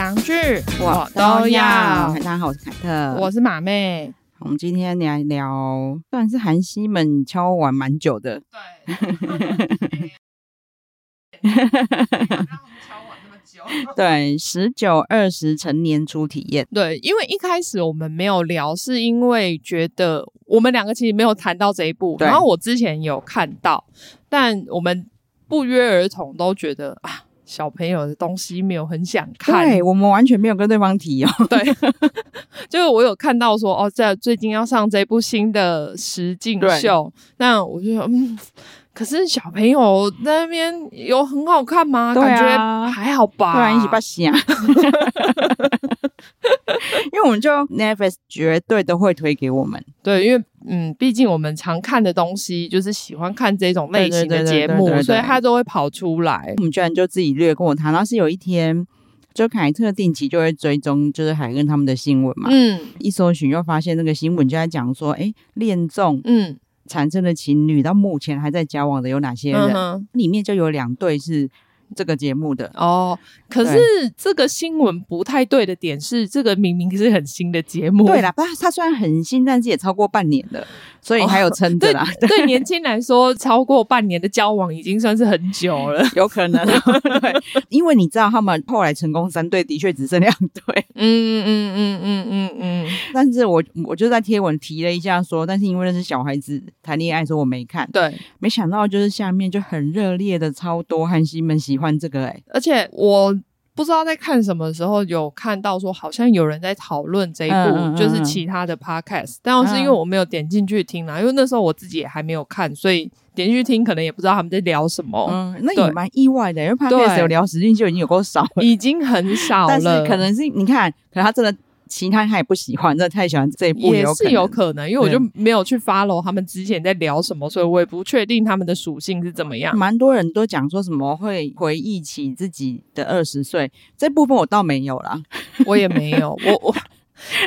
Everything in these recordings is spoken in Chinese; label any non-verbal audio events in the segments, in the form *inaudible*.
洋剧我都要。大家好，我是凯特，我是马妹。我们今天来聊，算是韩熙们敲碗蛮久的。对。让他们敲碗那么久。对，十九二十成年初体验。对，因为一开始我们没有聊，是因为觉得我们两个其实没有谈到这一步。然后我之前有看到，但我们不约而同都觉得啊。小朋友的东西没有很想看，对，我们完全没有跟对方提哦。*laughs* *laughs* 对，*laughs* 就是我有看到说哦，在最近要上这部新的实境秀，那我就说嗯。可是小朋友在那边有很好看吗？啊、感觉还好吧。突然，一起把戏啊。*laughs* 因为我们就 Netflix 绝对都会推给我们。对，因为嗯，毕竟我们常看的东西就是喜欢看这种类型的节目，所以他都会跑出来。我们居然就自己略过他。然后是有一天，就凯特定期就会追踪，就是海恩他们的新闻嘛。嗯。一搜寻又发现那个新闻就在讲说，哎，恋综。嗯。产生的情侣到目前还在交往的有哪些人？嗯、里面就有两对是。这个节目的哦，可是这个新闻不太对的点是，这个明明是很新的节目。对啦，不，它虽然很新，但是也超过半年了，所以还有撑着啦。*laughs* 对，对年轻来说，超过半年的交往已经算是很久了，有可能。*laughs* 对，因为你知道他们后来成功三对，的确只剩两对。嗯嗯嗯嗯嗯嗯嗯。但是我我就在贴文提了一下说，但是因为那是小孩子谈恋爱，说我没看。对，没想到就是下面就很热烈的超多韩熙们喜欢。换这个哎、欸，而且我不知道在看什么时候有看到说，好像有人在讨论这一部，就是其他的 podcast，但是因为我没有点进去听啦，嗯、因为那时候我自己也还没有看，所以点进去听可能也不知道他们在聊什么。嗯，那也蛮意外的，因为 podcast 有聊时间就已经有够少了，已经很少了。但是可能是你看，可能他真的。其他他也不喜欢，*laughs* 真的太喜欢这一部也是有可能，因为我就没有去 follow 他们之前在聊什么，所以我也不确定他们的属性是怎么样。蛮多人都讲说什么会回忆起自己的二十岁，这部分我倒没有啦，我也没有，我我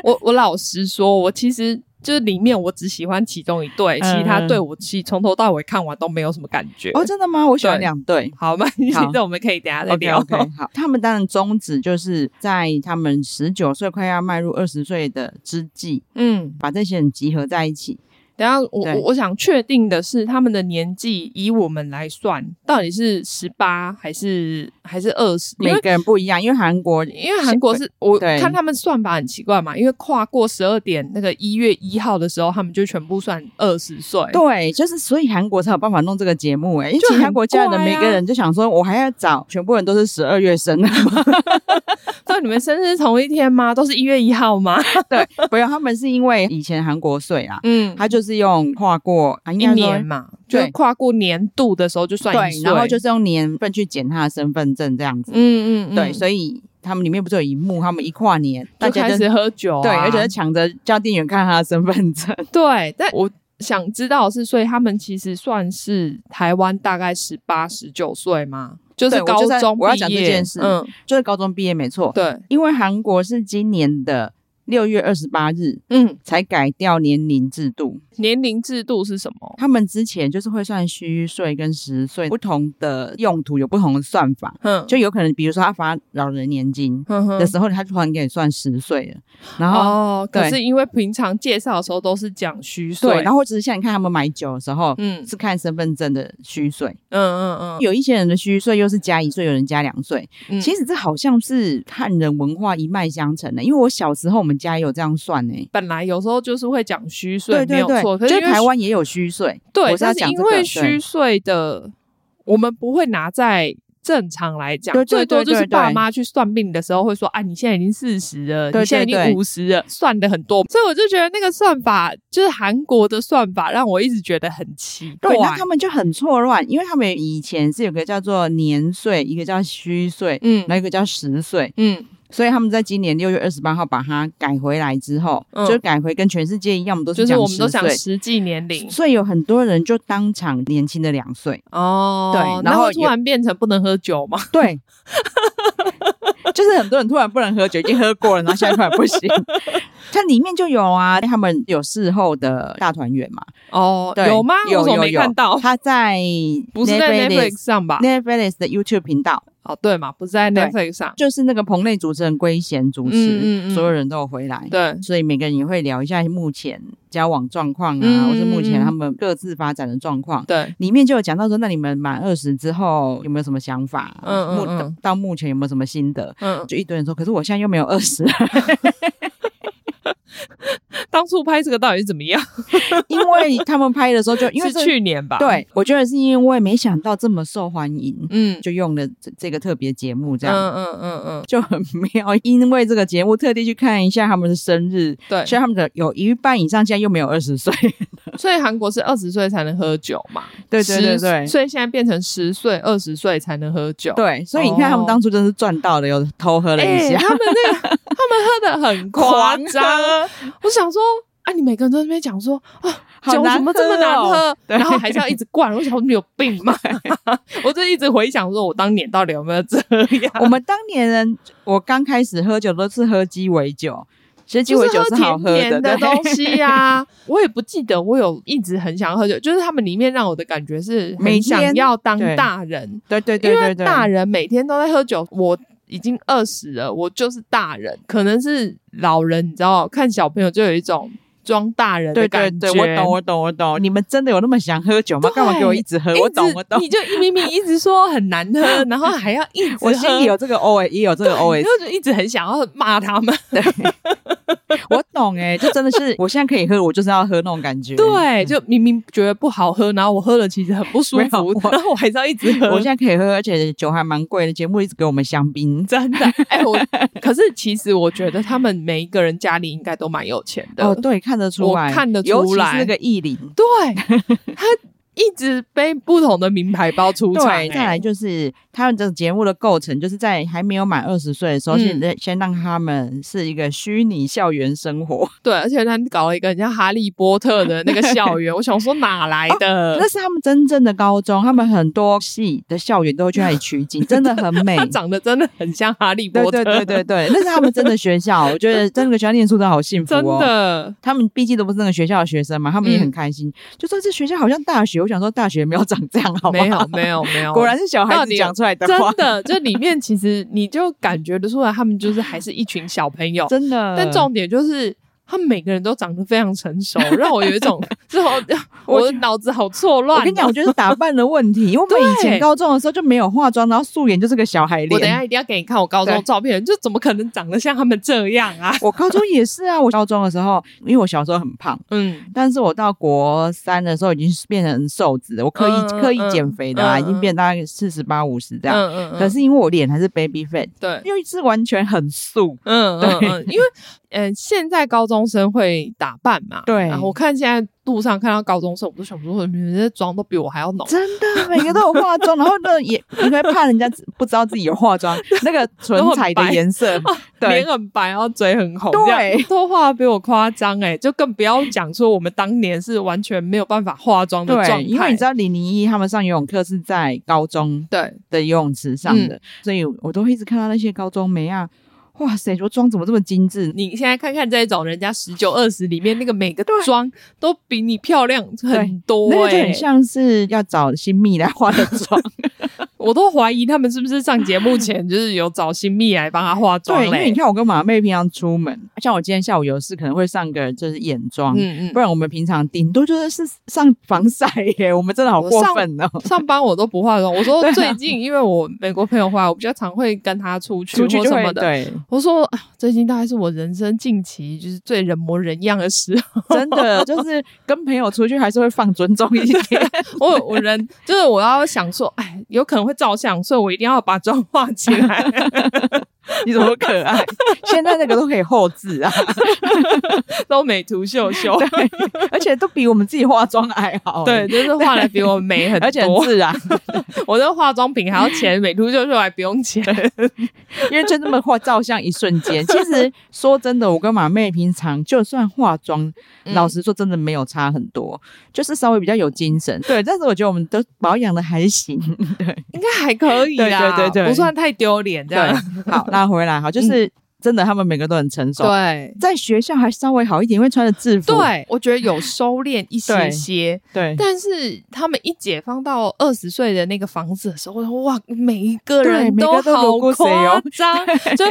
我我老实说，我其实。就是里面我只喜欢其中一对，嗯、其他对我其实从头到尾看完都没有什么感觉。哦，真的吗？我喜欢两对。好吧，现在我们可以等下再聊。Okay, okay, 好，他们当然宗旨就是在他们十九岁快要迈入二十岁的之际，嗯，把这些人集合在一起。等下，我我我想确定的是，他们的年纪以我们来算，到底是十八还是还是二十？每个人不一样，因为韩国，因为韩国是我看他们算法很奇怪嘛，因为跨过十二点那个一月一号的时候，他们就全部算二十岁。对，就是所以韩国才有办法弄这个节目哎、欸，因为其他国家的每个人就想说，我还要找全部人都是十二月生的 *laughs* 你们生日同一天吗？都是一月一号吗？*laughs* 对，不要，他们是因为以前韩国岁啊，嗯，他就是用跨过一年嘛，就跨过年度的时候就算一岁，然后就是用年份去检他的身份证这样子，嗯嗯，对，所以他们里面不是有一幕，他们一跨年就开始喝酒，对，而且是抢着叫店员看他的身份证，*laughs* 对，但我想知道是，所以他们其实算是台湾大概十八、十九岁吗？就是高中毕业，我要讲这件事，嗯，就是高中毕业没错，对，因为韩国是今年的。六月二十八日，嗯，才改掉年龄制度。年龄制度是什么？他们之前就是会算虚岁跟实岁，不同的用途有不同的算法。嗯，就有可能，比如说他发老人年金的时候，他突然给你算实岁了。然后，哦，可是因为平常介绍的时候都是讲虚岁，对，然后只是像你看他们买酒的时候，嗯，是看身份证的虚岁。嗯嗯嗯，有一些人的虚岁又是加一岁，有人加两岁。嗯，其实这好像是汉人文化一脉相承的，因为我小时候我们家也有这样算呢。本来有时候就是会讲虚岁，对对对。可是台湾也有虚岁，对，但是因为虚岁的，我们不会拿在正常来讲，最多就是爸妈去算命的时候会说：“啊，你现在已经四十了，你现在已经五十了，算的很多。”所以我就觉得那个算法，就是韩国的算法，让我一直觉得很奇怪。对，那他们就很错乱，因为他们以前是有个叫做年岁，一个叫虚岁，嗯，那一个叫实岁，嗯。所以他们在今年六月二十八号把它改回来之后，嗯、就改回跟全世界一样，我们都是讲就是我们都讲实际年龄，所以有很多人就当场年轻了两岁哦。对，然后突然变成不能喝酒吗？对，*laughs* 就是很多人突然不能喝酒，已经喝过了，然后现在突然不行。*laughs* 它里面就有啊，他们有事后的大团圆嘛？哦，对，有吗？有，我怎么没看到？他在不是在 Netflix 上吧？Netflix 的 YouTube 频道。哦，对嘛，不是在 Netflix 上，就是那个棚内主持人圭贤主持，嗯嗯嗯，所有人都有回来，对，所以每个人也会聊一下目前交往状况啊，嗯、或是目前他们各自发展的状况，对，里面就有讲到说，那你们满二十之后有没有什么想法？嗯嗯，嗯。到目前有没有什么心得？嗯，就一堆人说，可是我现在又没有二十。当初拍这个到底是怎么样？*laughs* 因为他们拍的时候就因为是去年吧，对，我觉得是因为没想到这么受欢迎，嗯，就用了这这个特别节目这样，嗯嗯嗯嗯，就很妙。因为这个节目特地去看一下他们的生日，对，所以他们的有一半以上现在又没有二十岁，*laughs* 所以韩国是二十岁才能喝酒嘛？对对对对，所以现在变成十岁、二十岁才能喝酒，对，所以你看他们当初真是赚到了，有偷喝了一下，他们那个他们喝的很夸张。我想说，啊，你每个人都在那边讲说，啊，酒怎么这么难喝？*laughs* 然后还是要一直灌。我想说，你有病吗？我就一直回想说，我当年到底有没有这样？我们当年人，我刚开始喝酒都是喝鸡尾酒，其实鸡尾酒是好喝的，的东西呀。*laughs* 我也不记得我有一直很想喝酒，就是他们里面让我的感觉是很想要当大人。对对对对对，大人每天都在喝酒，我。已经二十了，我就是大人，可能是老人，你知道，看小朋友就有一种装大人的感觉。对对对，我懂，我懂，我懂。你们真的有那么想喝酒吗？干嘛给我一直喝？我懂，我懂。你就明明一直说很难喝，*laughs* 然后还要一直喝。我心里有这个 O A，也有这个 OS，就一直很想要骂他们。对。我懂哎、欸，*laughs* 就真的是，*laughs* 我现在可以喝，我就是要喝那种感觉。对，就明明觉得不好喝，然后我喝了其实很不舒服，然后我还是要一直喝。我现在可以喝，而且酒还蛮贵的，节目一直给我们香槟，真的。哎、*laughs* 欸，我可是其实我觉得他们每一个人家里应该都蛮有钱的。哦，对，看得出来，我看得出来，尤其是那个艺林，对他。一直背不同的名牌包出场。对，再来就是他们这个节目的构成，就是在还没有满二十岁的时候，先、嗯、先让他们是一个虚拟校园生活。*laughs* 对，而且他搞了一个很像哈利波特的那个校园，*laughs* 我想说哪来的？哦？那是他们真正的高中，他们很多系的校园都会去那里取景，*laughs* 真的很美。他长得真的很像哈利波特。对对对对对，那是他们真的学校。我觉得真的学校念书真的好幸福哦。真的，他们毕竟都不是那个学校的学生嘛，他们也很开心。嗯、就说这学校好像大学，我想说大学没有。长这样好吗？没有没有没有，果然是小孩子讲出来的话。真的，这里面其实你就感觉得出来，他们就是还是一群小朋友。*laughs* 真的，但重点就是。他们每个人都长得非常成熟，*laughs* 让我有一种这种我的脑子好错乱。我跟你讲，我觉得是打扮的问题，*laughs* 因为我们以前高中的时候就没有化妆，然后素颜就是个小孩脸。我等一下一定要给你看我高中照片，就怎么可能长得像他们这样啊？我高中也是啊，我高中的时候，因为我小时候很胖，嗯，但是我到国三的时候已经变成瘦子了，我刻意刻意减肥的啊，已经变大概四十八五十这样。嗯嗯。可是因为我脸还是 baby fat，对，因为是完全很素。嗯嗯嗯，因为。嗯，现在高中生会打扮嘛？对。然后我看现在路上看到高中生，我都想说，你们这妆都比我还要浓。真的，每个都有化妆，然后那也因为怕人家不知道自己有化妆，那个 *laughs* 唇彩的颜色，脸很白，然后嘴很红，对，都画的比我夸张哎，就更不要讲说我们当年是完全没有办法化妆的状态。因为你知道李宁一他们上游泳课是在高中对的游泳池上的，所以我都会一直看到那些高中妹啊。哇塞！说妆怎么这么精致？你现在看看这种人家十九二十里面那个每个妆都比你漂亮很多，欸，那就很像是要找新蜜来化的妆。*laughs* 我都怀疑他们是不是上节目前就是有找新蜜来帮他化妆。对，因为你看我跟马妹平常出门，像我今天下午有事可能会上个就是眼妆，嗯嗯，不然我们平常顶多就是是上防晒耶。*laughs* 我们真的好过分哦！上，上班我都不化妆。我说 *laughs* 最近因为我美国朋友回来，我比较常会跟他出去或什么的。对。我说啊，最近大概是我人生近期就是最人模人样的时候，真的就是跟朋友出去还是会放尊重一点。我我人就是我要想说，哎，有可能会会照相，所以我一定要把妆化起来。*laughs* *laughs* 你怎么可爱？*laughs* 现在那个都可以后置啊，*laughs* 都美图秀秀，而且都比我们自己化妆还好。对，就是画的比我们美很多，而且很自然。我这化妆品还要钱，美图秀秀还不用钱，因为就这么画照相一瞬间。其实说真的，我跟马妹平常就算化妆，嗯、老实说真的没有差很多，就是稍微比较有精神。对，但是我觉得我们都保养的还行，对，应该还可以啦，对对对对，不算太丢脸这样。好。拉回来哈，就是真的，他们每个都很成熟。对，在学校还稍微好一点，因为穿着制服。对，我觉得有收敛一些些。对，但是他们一解放到二十岁的那个房子的时候，哇，每一个人都好夸张，就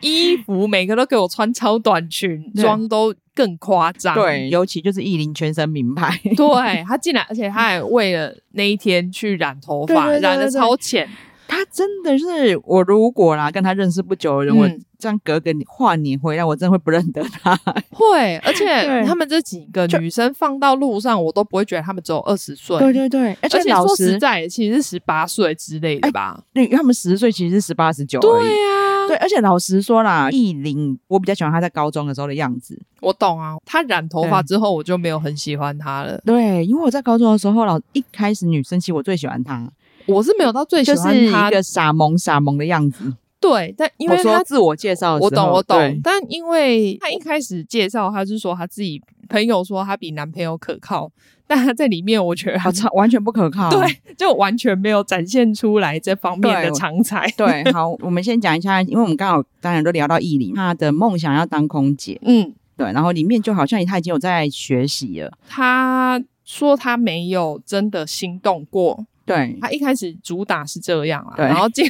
衣服每个都给我穿超短裙，妆都更夸张。对，尤其就是艺林全身名牌。对，他进来，而且他还为了那一天去染头 *laughs* 发，染的超浅。他真的是我，如果啦跟他认识不久的人，嗯、我这样隔个跨年回来，我真的会不认得他。*laughs* 会，而且他们这几个女生放到路上，我都不会觉得他们只有二十岁。对对对，而且说实在，其实是十八岁之类的吧？对、欸，他们十岁其实是十八十九。对呀、啊，对，而且老实说啦，艺林我比较喜欢他在高中的时候的样子。我懂啊，他染头发之后，我就没有很喜欢他了。对，因为我在高中的时候，老一开始女生其实我最喜欢他。我是没有到最喜欢他，就是一个傻萌傻萌的样子。对，但因为他自我介绍我懂我懂。但因为他一开始介绍，他是说他自己朋友说他比男朋友可靠，但他在里面我觉得他超完全不可靠。对，就完全没有展现出来这方面的长才。对，对，好，我们先讲一下，因为我们刚好当然都聊到艺林，他的梦想要当空姐。嗯，对，然后里面就好像他已经有在学习了。他说他没有真的心动过。对，他一开始主打是这样啊，然后进，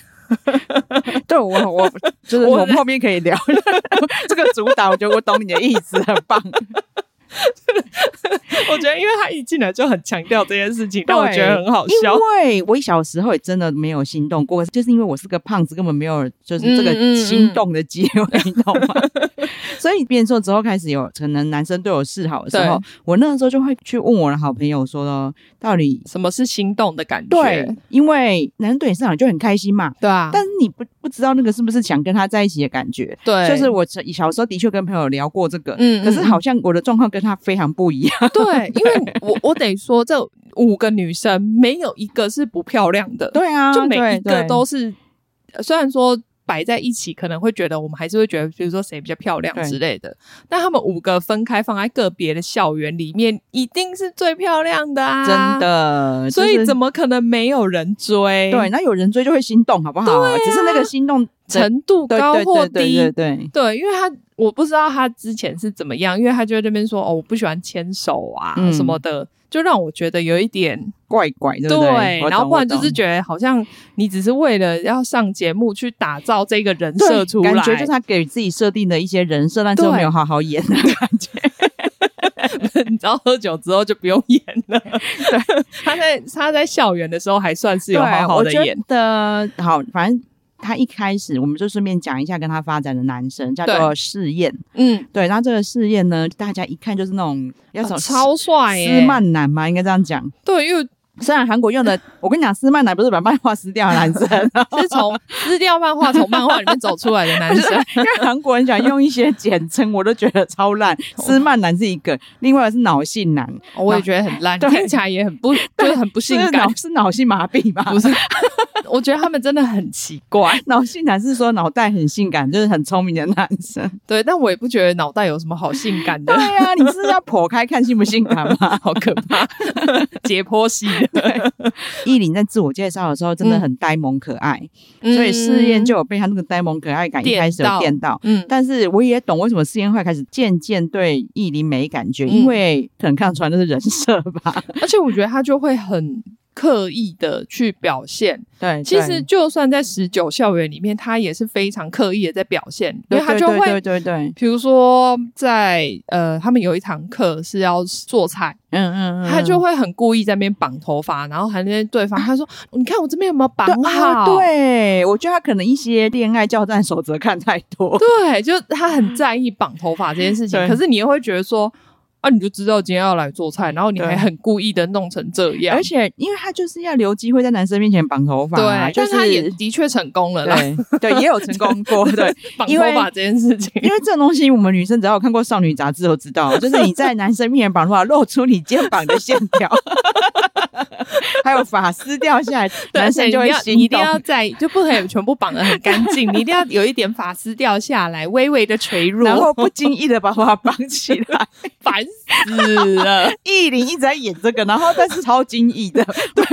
*laughs* 对我我就是我们后面可以聊。*laughs* 这个主打，我觉得我懂你的意思，很棒。*laughs* 我觉得，因为他一进来就很强调这件事情，但我觉得很好笑。因为我小时候也真的没有心动过，就是因为我是个胖子，根本没有就是这个心动的机会，你懂吗？*laughs* 所以变瘦之后开始有可能男生对我示好的时候，我那个时候就会去问我的好朋友说呢，到底什么是心动的感觉？对，因为男生对你示好就很开心嘛，对啊。但是你不不知道那个是不是想跟他在一起的感觉？对，就是我小时候的确跟朋友聊过这个，嗯，可是好像我的状况跟他非常不一样。*laughs* 对，因为我我得说，这五个女生没有一个是不漂亮的。对啊，就每一个都是，虽然说。摆在一起可能会觉得，我们还是会觉得，比如说谁比较漂亮之类的。但他们五个分开放在个别的校园里面，一定是最漂亮的啊！真的，所以怎么可能没有人追？对，那有人追就会心动，好不好？啊，只是那个心动程度高或低。对对对，对，因为他我不知道他之前是怎么样，因为他就在这边说哦，我不喜欢牵手啊什么的。就让我觉得有一点怪怪的，对，对，对，然后不然就是觉得好像你只是为了要上节目去打造这个人设出来，感觉就是他给自己设定的一些人设，但是没有好好演的感觉。*laughs* 你知道喝酒之后就不用演了。对，*laughs* 他在他在校园的时候还算是有好好的演的，好，反正。他一开始，我们就顺便讲一下跟他发展的男生，叫做试验。嗯，对，然后这个试验呢，大家一看就是那种要超帅斯曼男嘛，应该这样讲。对，因为。虽然韩国用的，*laughs* 我跟你讲，撕漫男不是把漫画撕掉的男生，*laughs* 是从撕掉漫画，从漫画里面走出来的男生。因 *laughs* 为韩国人想用一些简称，我都觉得超烂。撕漫男是一个，另外是脑性男，我也觉得很烂，听起来也很不，就是很不性感，是脑性麻痹吧？不是，我觉得他们真的很奇怪。脑性男是说脑袋很性感，就是很聪明的男生。对，但我也不觉得脑袋有什么好性感的。对呀，你是要剖开看性不性感吗？好可怕，解剖系。对，*laughs* 艺林在自我介绍的时候真的很呆萌可爱，嗯、所以试验就有被他那个呆萌可爱感一开始有电到。嗯，但是我也懂为什么试验会开始渐渐对艺林没感觉，嗯、因为可能看得出来那是人设吧。*laughs* 而且我觉得他就会很。刻意的去表现，对，其实就算在十九校园里面，他也是非常刻意的在表现，因为他就会，对对对，比如说在呃，他们有一堂课是要做菜，嗯嗯嗯，他就会很故意在那边绑头发，然后还跟对方 *laughs* 他说：“你看我这边有没有绑好？”对，我觉得他可能一些恋爱教战守则看太多，对，就他很在意绑头发这件事情，*laughs* 可是你又会觉得说。啊，你就知道今天要来做菜，然后你还很故意的弄成这样，而且因为他就是要留机会在男生面前绑头发，对，就是他也的确成功了啦，对，对，也有成功过，对，*laughs* 绑头发这件事情，因为这种东西我们女生只要有看过少女杂志都知道，就是你在男生面前绑头发，露出你肩膀的线条，*laughs* 还有发丝掉下来，*laughs* 男生就会心动，你一定要在就不可以全部绑得很干净，*laughs* 你一定要有一点发丝掉下来，微微的垂落，然后不经意的把头发绑起来，烦。死了，艺林一直在演这个，然后但是超惊异的，对，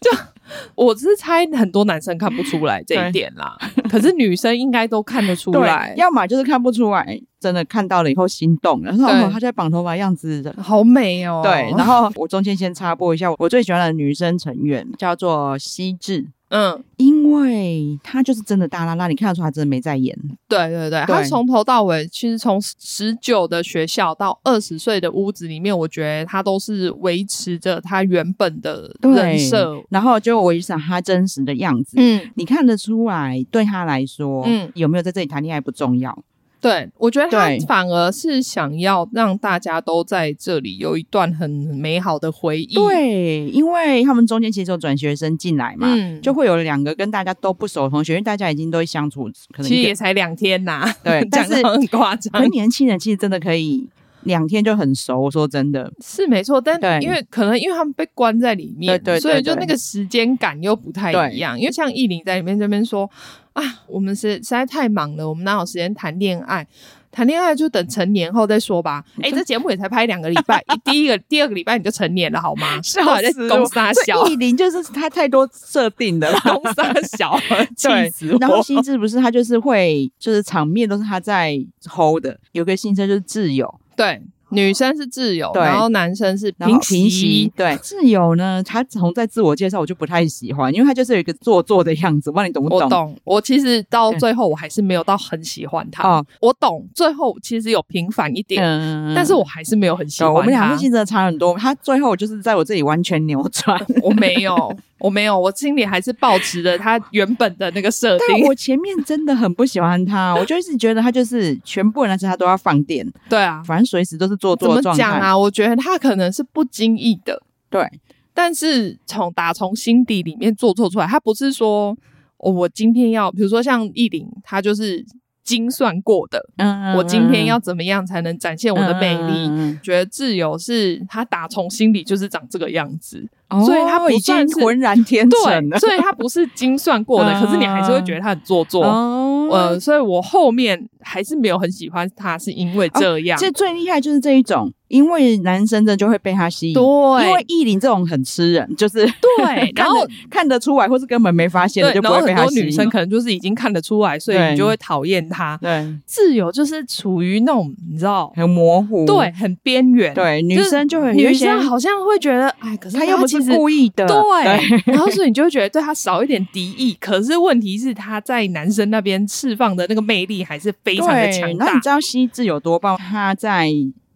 就 *laughs* 我是猜很多男生看不出来这一点啦，可是女生应该都看得出 *laughs* 来，要么就是看不出来，真的看到了以后心动了，然后他在绑头发样子好美哦，对，然后我中间先插播一下，我最喜欢的女生成员叫做希智。嗯，因为他就是真的大拉拉，你看得出他真的没在演。对对对，他从头到尾，其实从十九的学校到二十岁的屋子里面，我觉得他都是维持着他原本的人设，然后就维持他真实的样子。嗯，你看得出来，对他来说，嗯，有没有在这里谈恋爱不重要。对，我觉得他反而是想要让大家都在这里有一段很美好的回忆。对，因为他们中间其实有转学生进来嘛，嗯，就会有两个跟大家都不熟的同学，因为大家已经都相处，可能其实也才两天呐、啊。对，*laughs* 但是很夸张。年轻人其实真的可以两天就很熟，我说真的是没错。但因为可能因为他们被关在里面，对对，所以就那个时间感又不太一样。因为像艺林在里面这边说。啊，我们是实在太忙了，我们哪有时间谈恋爱？谈恋爱就等成年后再说吧。哎、欸，这节目也才拍两个礼拜，*laughs* 第一个、第二个礼拜你就成年了，好吗？*laughs* 是啊，在公杀小艺林就是他太多设定的了，*laughs* 公杀小，气死我。然后心智不是他就是会，就是场面都是他在 hold 的。有个新生就是挚友，对。女生是自由，然后男生是平息。对，自由呢，他从在自我介绍我就不太喜欢，因为他就是有一个做作的样子。不知道你懂不懂？我懂。我其实到最后我还是没有到很喜欢他。哦，我懂。最后其实有平反一点，嗯，但是我还是没有很喜欢他。我们两个性真的差很多。他最后就是在我这里完全扭转。*laughs* 我没有。我没有，我心里还是保持着他原本的那个设定。但我前面真的很不喜欢他，我就一直觉得他就是全部人来他都要放电。*laughs* 对啊，反正随时都是做作状态。怎么讲啊？我觉得他可能是不经意的，对。但是从打从心底里面做错出来，他不是说哦，我今天要，比如说像艺林，他就是。精算过的，嗯，我今天要怎么样才能展现我的魅力？嗯、觉得自由是他打从心里就是长这个样子，哦、所以他不算是浑然天成，对，所以他不是精算过的，嗯、*laughs* 可是你还是会觉得他很做作，嗯、呃，所以我后面还是没有很喜欢他，是因为这样。其实、哦、最厉害就是这一种。因为男生的就会被他吸引，对，因为意林这种很吃人，就是对，*laughs* 然后看得出来，或是根本没发现，就不会被他吸引。女生可能就是已经看得出来，所以你就会讨厌他。对，自由就是处于那种你知道很模糊，对，很边缘。对，女生就会女生好像会觉得，哎，可是他又不是故意的，对。然后所以你就会觉得对他少一点敌意，*laughs* 可是问题是他在男生那边释放的那个魅力还是非常的强大。那你知道西智有多棒？他在。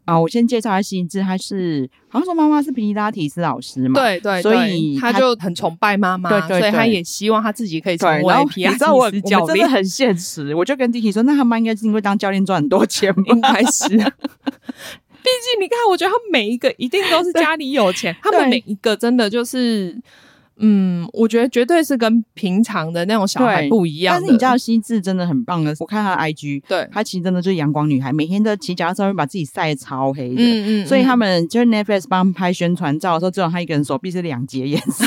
啊，我先介绍一下希智，他是好像说妈妈是皮拉提斯老师嘛，对对，所以他就很崇拜妈妈，对对，所以他也希望他自己可以成为皮拉提斯教练。我真的很现实，我就跟弟弟说，那他妈应该是因为当教练赚很多钱吗？*laughs* 应该是，*laughs* 毕竟你看，我觉得他每一个一定都是家里有钱，他们每一个真的就是。嗯，我觉得绝对是跟平常的那种小孩不一样。但是你知道西智真的很棒的，我看她的 IG，对，她其实真的就是阳光女孩，每天都骑脚踏车会把自己晒超黑的。嗯嗯。所以他们就是 Netflix 帮拍宣传照的时候，只有她一个人手臂是两截颜色。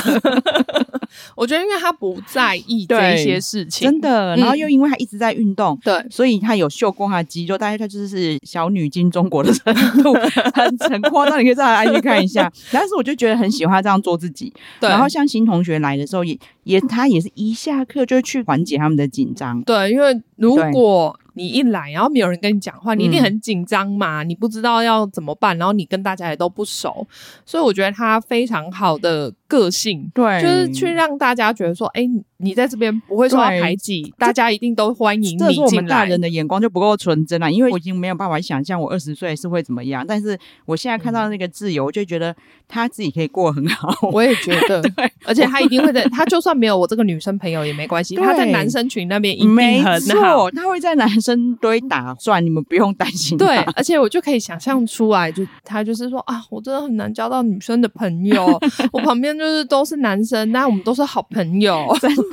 我觉得，因为他不在意这些事情，真的。然后又因为他一直在运动，对，所以他有秀过他的肌肉，大概他就是小女金中国的程度，*laughs* 很很夸张。你可以再来 IG 看一下。*laughs* 但是我就觉得很喜欢他这样做自己。对。然后像新同学来的时候，也也他也是一下课就去缓解他们的紧张。对，因为如果。你一来，然后没有人跟你讲话，你一定很紧张嘛，嗯、你不知道要怎么办，然后你跟大家也都不熟，所以我觉得他非常好的个性，对，就是去让大家觉得说，哎，你在这边不会受到排挤，大家一定都欢迎你进来。这是我们大人的眼光就不够纯真了，因为我已经没有办法想象我二十岁是会怎么样。但是我现在看到那个自由，我就觉得他自己可以过很好。我也觉得，*laughs* 对，而且他一定会在，他就算没有我这个女生朋友也没关系，他在男生群那边一定很好。没错，他会在男生堆打转，你们不用担心。对，而且我就可以想象出来，就他就是说啊，我真的很难交到女生的朋友，*laughs* 我旁边就是都是男生，那我们都是好朋友。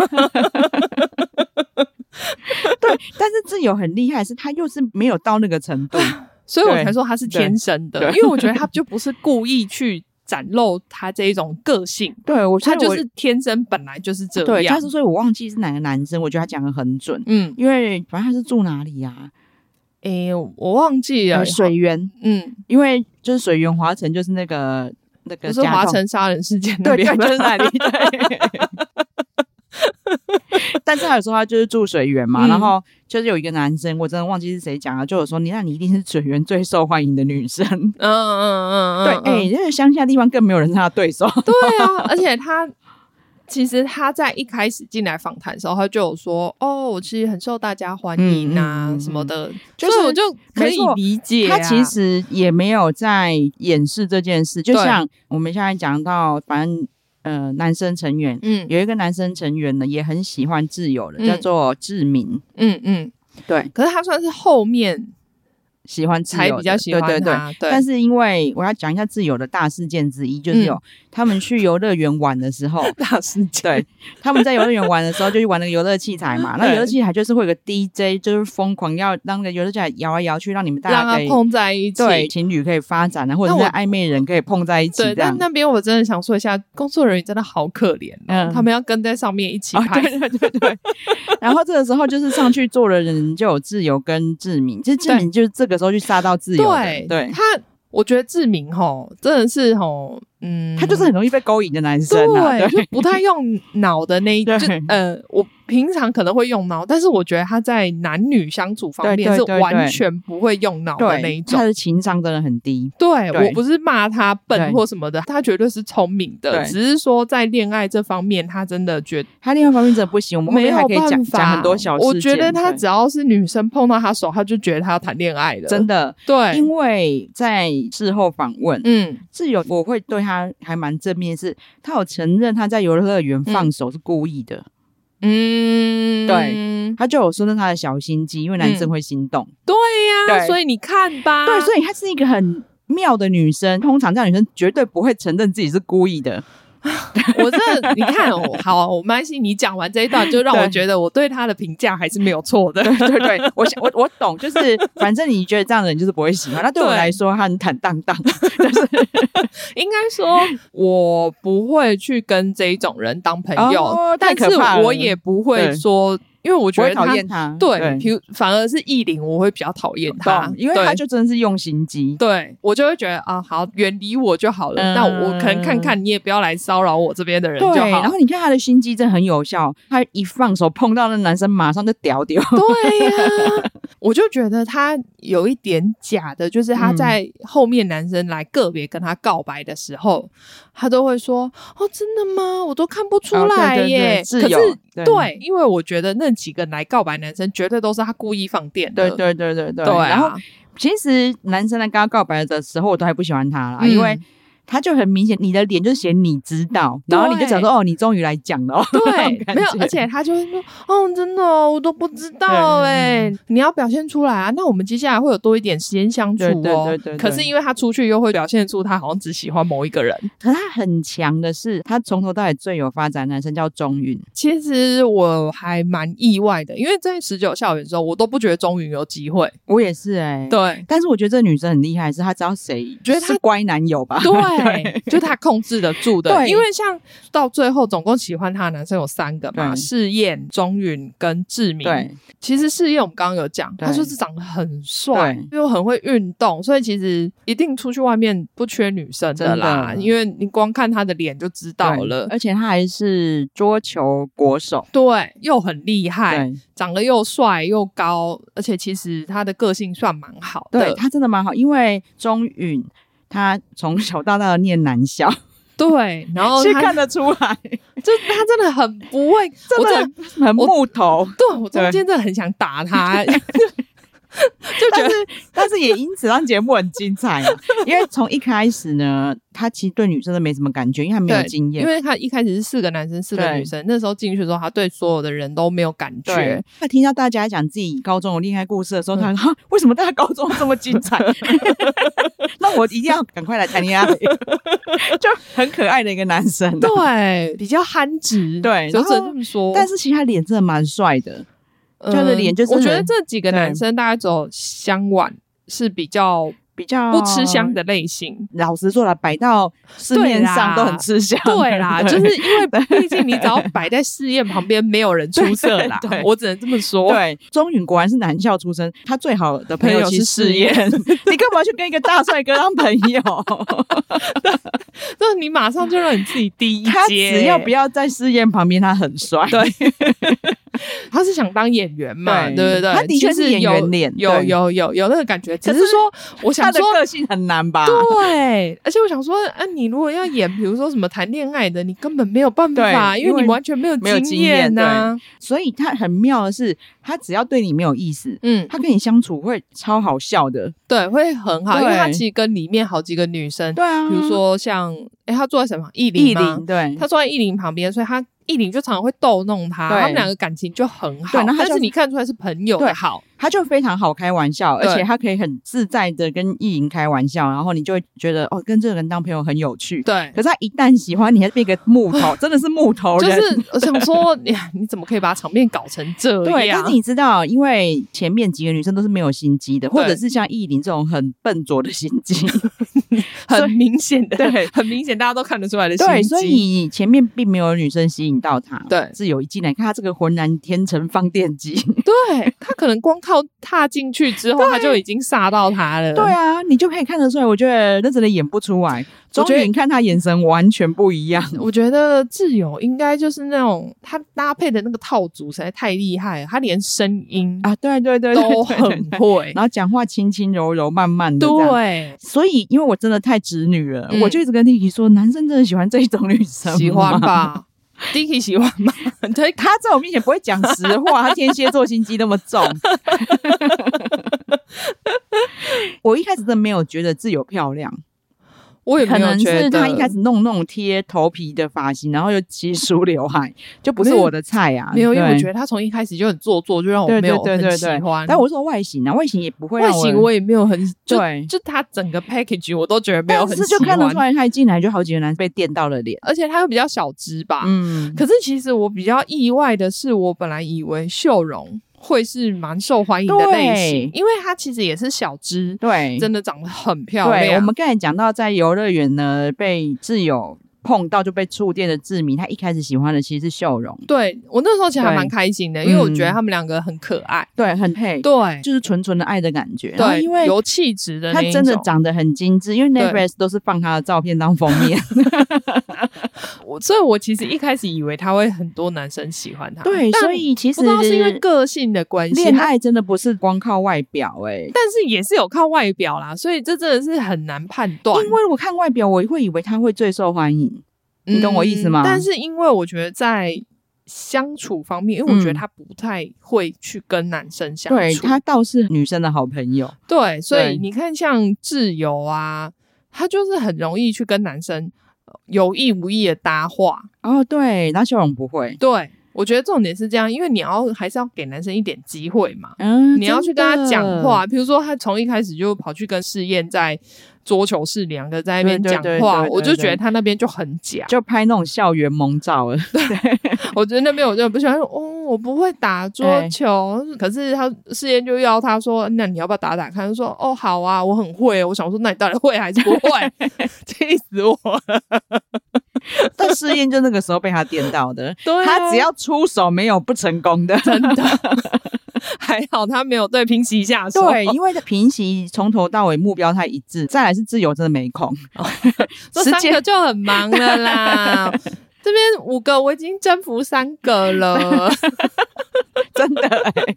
*laughs* 对，但是自由很厉害，是他又是没有到那个程度，*laughs* 所以我才说他是天生的。因为我觉得他就不是故意去展露他这一种个性，*laughs* 对我，他就是天生本来就是这样。对，但是所以我忘记是哪个男生，我觉得他讲的很准。嗯，因为反正他是住哪里呀、啊？诶、欸，我忘记了，水源。嗯，因为就是水源华城，就是那个那个就是华城杀人事件那边，就是那里？对。*laughs* 但是他有说他就是住水源嘛，嗯、然后就是有一个男生，我真的忘记是谁讲了，就有说你那你一定是水源最受欢迎的女生。*laughs* 嗯嗯嗯，对，哎、欸，因为乡下地方更没有人是他的对手。*laughs* 对啊，而且他其实他在一开始进来访谈的时候，他就有说哦，我其实很受大家欢迎啊什么的，就是我就可以理解、啊。他其实也没有在掩饰这件事，就像我们现在讲到，反正。呃，男生成员，嗯，有一个男生成员呢，也很喜欢自由的，嗯、叫做志明，嗯嗯，对，可是他算是后面。喜欢才比较喜欢他，对对对，对。但是因为我要讲一下自由的大事件之一，就是有、嗯、他们去游乐园玩的时候，*laughs* 大事件。对，他们在游乐园玩的时候，就去玩那个游乐器材嘛。*laughs* 那游乐器材就是会有个 DJ，就是疯狂要让那个游乐器材摇来摇去，让你们大家可以碰在一起，对，情侣可以发展啊，或者是暧昧人可以碰在一起。对，但那边我真的想说一下，工作人员真的好可怜、哦，嗯，他们要跟在上面一起拍，哦、对对对对。*laughs* 然后这个时候就是上去坐的人就有自由跟志明，其实志明就是这个时候去杀到自由。对，对他，我觉得志明吼真的是吼，嗯，他就是很容易被勾引的男生啊，对，就不太用脑的那一 *laughs* 就，呃，我。平常可能会用脑，但是我觉得他在男女相处方面是完全不会用脑的那一种。他的情商真的很低。对，对我不是骂他笨或什么的，他绝对是聪明的，只是说在恋爱这方面，他真的觉得他恋爱方面真的不行。我们后面还可以讲讲很多小事。我觉得他只要是女生碰到他手，他就觉得他要谈恋爱了。真的，对，因为在事后访问，嗯，是有我会对他还蛮正面，是他有承认他在游乐园放手是故意的。嗯嗯，对，他就有说那他的小心机，因为男生会心动。嗯、对呀、啊，所以你看吧，对，所以她是一个很妙的女生。通常这样女生绝对不会承认自己是故意的。*laughs* 我这你看，好，我蛮信你讲完这一段，就让我觉得我对他的评价还是没有错的。对对对，我我我懂，就是 *laughs* 反正你觉得这样的人就是不会喜欢。那对我来说，他很坦荡荡，*laughs* 就是应该说，我不会去跟这一种人当朋友，哦、但是我也不会说。因为我觉得讨厌他，对，比如反而是艺林，我会比较讨厌他，因为他就真的是用心机，对我就会觉得啊，好远离我就好了。那我可能看看你也不要来骚扰我这边的人就好。然后你看他的心机真的很有效，他一放手碰到那男生，马上就屌屌。对呀，*laughs* 我就觉得他有一点假的，就是他在后面男生来个别跟他告白的时候，他都会说：“哦，真的吗？我都看不出来耶。”可是对，因为我觉得那。几个来告白男生，绝对都是他故意放电的。对对对对对。对啊、然后，其实男生来跟他告白的时候，我都还不喜欢他啦，嗯、因为。他就很明显，你的脸就写你知道，然后你就想说哦，你终于来讲了。*laughs* 对，没有，而且他就会说哦，真的我都不知道哎，你要表现出来啊。那我们接下来会有多一点时间相处哦。对对对。可是因为他出去又会表现出他好像只喜欢某一个人。可是他很强的是，他从头到尾最有发展的男生叫钟云。其实我还蛮意外的，因为在十九校园的时候，我都不觉得钟云有机会。我也是哎。对。但是我觉得这女生很厉害，是她知道谁，觉得她是乖男友吧？对。对，就他控制得住的，对，因为像到最后总共喜欢他的男生有三个嘛，试验、钟允跟志明。对，其实试验我们刚刚有讲，他就是长得很帅，又很会运动，所以其实一定出去外面不缺女生的啦。因为你光看他的脸就知道了，而且他还是桌球国手，对，又很厉害，长得又帅又高，而且其实他的个性算蛮好的，对，他真的蛮好，因为钟允。他从小到大的念男校，对，然后 *laughs* 是看得出来，*laughs* 就他真的很不会，*laughs* 真的很，很木头。对，我中间真的很想打他。*laughs* 就觉得，但是也因此让节目很精彩，*laughs* 因为从一开始呢，他其实对女生都没什么感觉，因为他没有经验。因为他一开始是四个男生，四个女生，那时候进去的时候，他对所有的人都没有感觉。他听到大家讲自己高中的恋爱故事的时候，他说：“为什么大家高中这么精彩？*laughs* 那我一定要赶快来谈恋爱。”就很可爱的一个男生，对，比较憨直，对，就只能这么说。但是其实他脸真的蛮帅的。他的脸就是，我觉得这几个男生大概走香碗是比较比较不吃香的类型。老实说了，摆到市面上都很吃香。对啦，就是因为毕竟你只要摆在试验旁边，没有人出色啦。我只能这么说。对，钟允果然是男校出身，他最好的朋友是试验。*laughs* 你干嘛去跟一个大帅哥当朋友？*laughs* 那你马上就让你自己第一阶。他只要不要在试验旁边，他很帅。对。*laughs* *laughs* 他是想当演员嘛？对对对，他的确是演员脸，有有有有那个感觉。只是说，我想说，个性很难吧？对，而且我想说，啊，你如果要演，比如说什么谈恋爱的，你根本没有办法，因为你完全没有没有经验呐。所以他很妙的是，他只要对你没有意思，嗯，他跟你相处会超好笑的，对，会很好，因为他其实跟里面好几个女生，对啊，比如说像，哎，他坐在什么？艺林，对，他坐在艺林旁边，所以他。艺林就常常会逗弄他，他们两个感情就很好。对，但是你看出来是朋友的好。他就非常好开玩笑，而且他可以很自在的跟意淫开玩笑，然后你就会觉得哦，跟这个人当朋友很有趣。对，可是他一旦喜欢你，还变个木头，*laughs* 真的是木头人。就是我想说，呀，你怎么可以把场面搞成这样？对，但是你知道，因为前面几个女生都是没有心机的，或者是像艺林这种很笨拙的心机，*laughs* 很明显的，对，很明显大家都看得出来的心机。对，所以前面并没有女生吸引到他。对，是有一进来看他这个浑然天成放电机，对他可能光靠。踏进去之后，他就已经杀到他了。对啊，你就可以看得出来。我觉得那真的演不出来。我觉得你看他眼神完全不一样。我觉得挚友应该就是那种他搭配的那个套组实在太厉害了。他连声音啊，对对对，都很会，然后讲话轻轻柔柔、慢慢的。对，所以因为我真的太直女了，我就一直跟 Tiki 说，男生真的喜欢这种女生，喜欢吧。Dicky 喜欢吗？*laughs* 对，他在我面前不会讲实话，他天蝎座心机那么重。*laughs* 我一开始真的没有觉得自由漂亮。我也可能是他一开始弄那种贴头皮的发型，然后又齐梳 *laughs* 刘海，就不是我的菜啊。没有，因为我觉得他从一开始就很做作，就让我没有很喜欢。但我说外形啊，外形也不会，外形我也没有很对，就他整个 package 我都觉得没有很喜欢。就看得出来，他一进来就好几个男生被电到了脸，而且他又比较小只吧。嗯，可是其实我比较意外的是，我本来以为秀容。会是蛮受欢迎的类型，因为它其实也是小只，对，真的长得很漂亮。我们刚才讲到在游乐园呢，被挚友碰到就被触电的志明，他一开始喜欢的其实是秀容。对，我那时候其实还蛮开心的，因为我觉得他们两个很可爱，对，很配，对，就是纯纯的爱的感觉。对，因为有气质的，他真的长得很精致，因为 Netflix 都是放他的照片当封面。*laughs* 我所以，我其实一开始以为他会很多男生喜欢他。对，所以其实不知道是因为个性的关系，恋爱真的不是光靠外表哎、欸，但是也是有靠外表啦。所以这真的是很难判断。因为我看外表，我会以为他会最受欢迎。你懂我意思吗？嗯、但是因为我觉得在相处方面，因为我觉得他不太会去跟男生相处，对，他倒是女生的好朋友。对，所以你看，像智友啊，他就是很容易去跟男生。有意无意的搭话哦，对，那秀容不会。对，我觉得重点是这样，因为你要还是要给男生一点机会嘛。嗯，你要去跟他讲话，比如说他从一开始就跑去跟试验在桌球室两个在那边讲话，我就觉得他那边就很假，就拍那种校园萌照了。对，*laughs* 我觉得那边我就不喜欢说，哦，我不会打桌球，可是他试验就要他说，那你要不要打打看？他说，哦，好啊，我很会。我想说，那你到底会还是不会？*laughs* 气死我了！但试验就那个时候被他电到的，*laughs* 他只要出手没有不成功的，真的。*laughs* 还好他没有对平息下手，对，因为平息从头到尾目标太一致。再来是自由真的没空，*laughs* 这三个就很忙了啦。*laughs* 这边五个我已经征服三个了，真的、欸。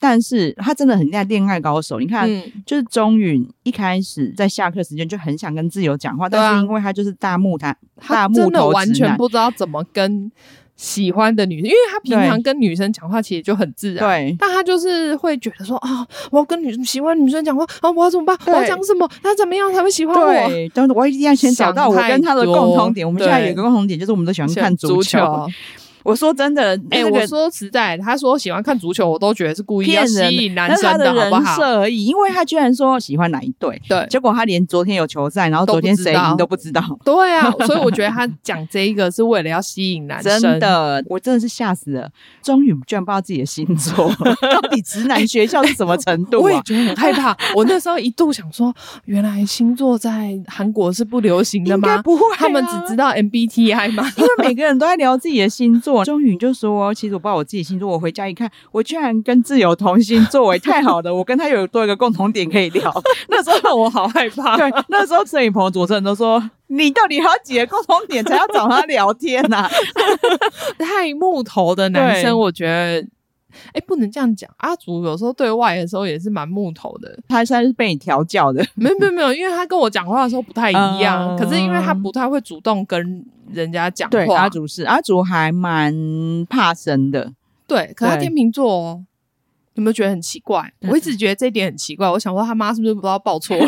但是他真的很像恋爱高手。你看，嗯、就是钟允一开始在下课时间就很想跟自由讲话，啊、但是因为他就是大木他大木头，真的完全不知道怎么跟。喜欢的女生，因为他平常跟女生讲话其实就很自然，对。但他就是会觉得说啊，我要跟女喜欢女生讲话啊，我要怎么办？我要讲什么？他怎么样才会喜欢我？对，但是我一定要先找到我跟他的共同点。我们现在有一个共同点，就是我们都喜欢看足球。我说真的，哎、欸，那个、我说实在，他说喜欢看足球，我都觉得是故意要吸引男生的，好不好？而已，因为他居然说喜欢哪一队，对，结果他连昨天有球赛，然后昨天谁赢都不知道。对啊，*laughs* 所以我觉得他讲这一个是为了要吸引男生。真的，我真的是吓死了，终于居然不知道自己的星座，*laughs* 到底直男学校是什么程度、啊？我也觉得很害怕。我那时候一度想说，原来星座在韩国是不流行的吗？不会、啊，他们只知道 MBTI 吗？因为每个人都在聊自己的星座，钟允就说。其实我不知道我自己星座，我回家一看，我居然跟自由同星座，哎，太好了！我跟他有多一个共同点可以聊。那时候我好害怕。对，那时候摄影棚主持人都说：“你到底还有几个共同点才要找他聊天呐、啊？” *laughs* 太木头的男生，我觉得，哎，不能这样讲。阿祖有时候对外的时候也是蛮木头的，他算是被你调教的。没有没有没有，因为他跟我讲话的时候不太一样，嗯、可是因为他不太会主动跟。人家讲话，对，阿祖是阿祖还蛮怕生的，对。可是他天秤座哦，有没有觉得很奇怪？我一直觉得这一点很奇怪。我想说他妈是不是不知道报错了？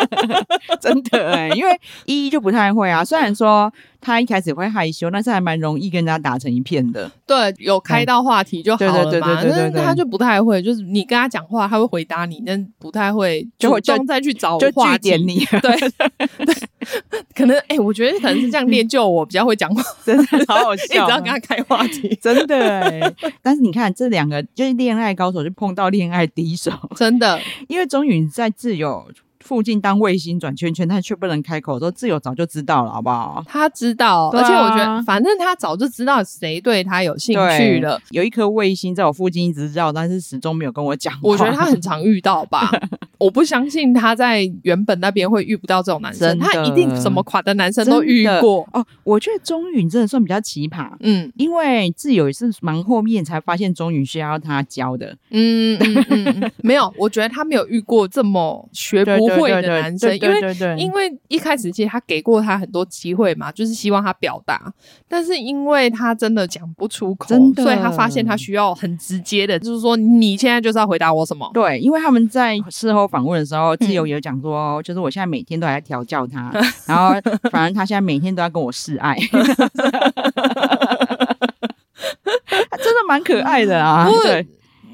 *laughs* 真的哎，因为依依就不太会啊。*laughs* 虽然说。他一开始会害羞，但是还蛮容易跟人家打成一片的。对，有开到话题就好了嘛。对对对对对对，但是他就不太会，就是你跟他讲话，他会回答你，但不太会主动再去找话题。点你。对 *laughs* 对，*laughs* 可能哎、欸，我觉得可能是这样练就我比较会讲话，真的好好笑，*laughs* 一直要跟他开话题，*laughs* 真的哎。但是你看这两个就是恋爱高手，就碰到恋爱敌手，真的。因为钟允在自由附近当卫星转圈圈，但却不能开口说，自由早就知道了，好不好？他知道，啊、而且我觉得，反正他早就知道谁对他有兴趣了。有一颗卫星在我附近一直绕，但是始终没有跟我讲。我觉得他很常遇到吧。*laughs* 我不相信他在原本那边会遇不到这种男生，他一定什么款的男生都遇过哦。我觉得钟允真的算比较奇葩，嗯，因为自由也是蛮后面才发现钟允需要他教的，嗯嗯嗯，没有，我觉得他没有遇过这么学不会的男生，因为因为一开始其实他给过他很多机会嘛，就是希望他表达，但是因为他真的讲不出口，所以他发现他需要很直接的，就是说你现在就是要回答我什么？对，因为他们在事后。访问的时候，自由也讲说，嗯、就是我现在每天都还在调教他，然后反正他现在每天都要跟我示爱，他 *laughs* *laughs* 真的蛮可爱的啊，对。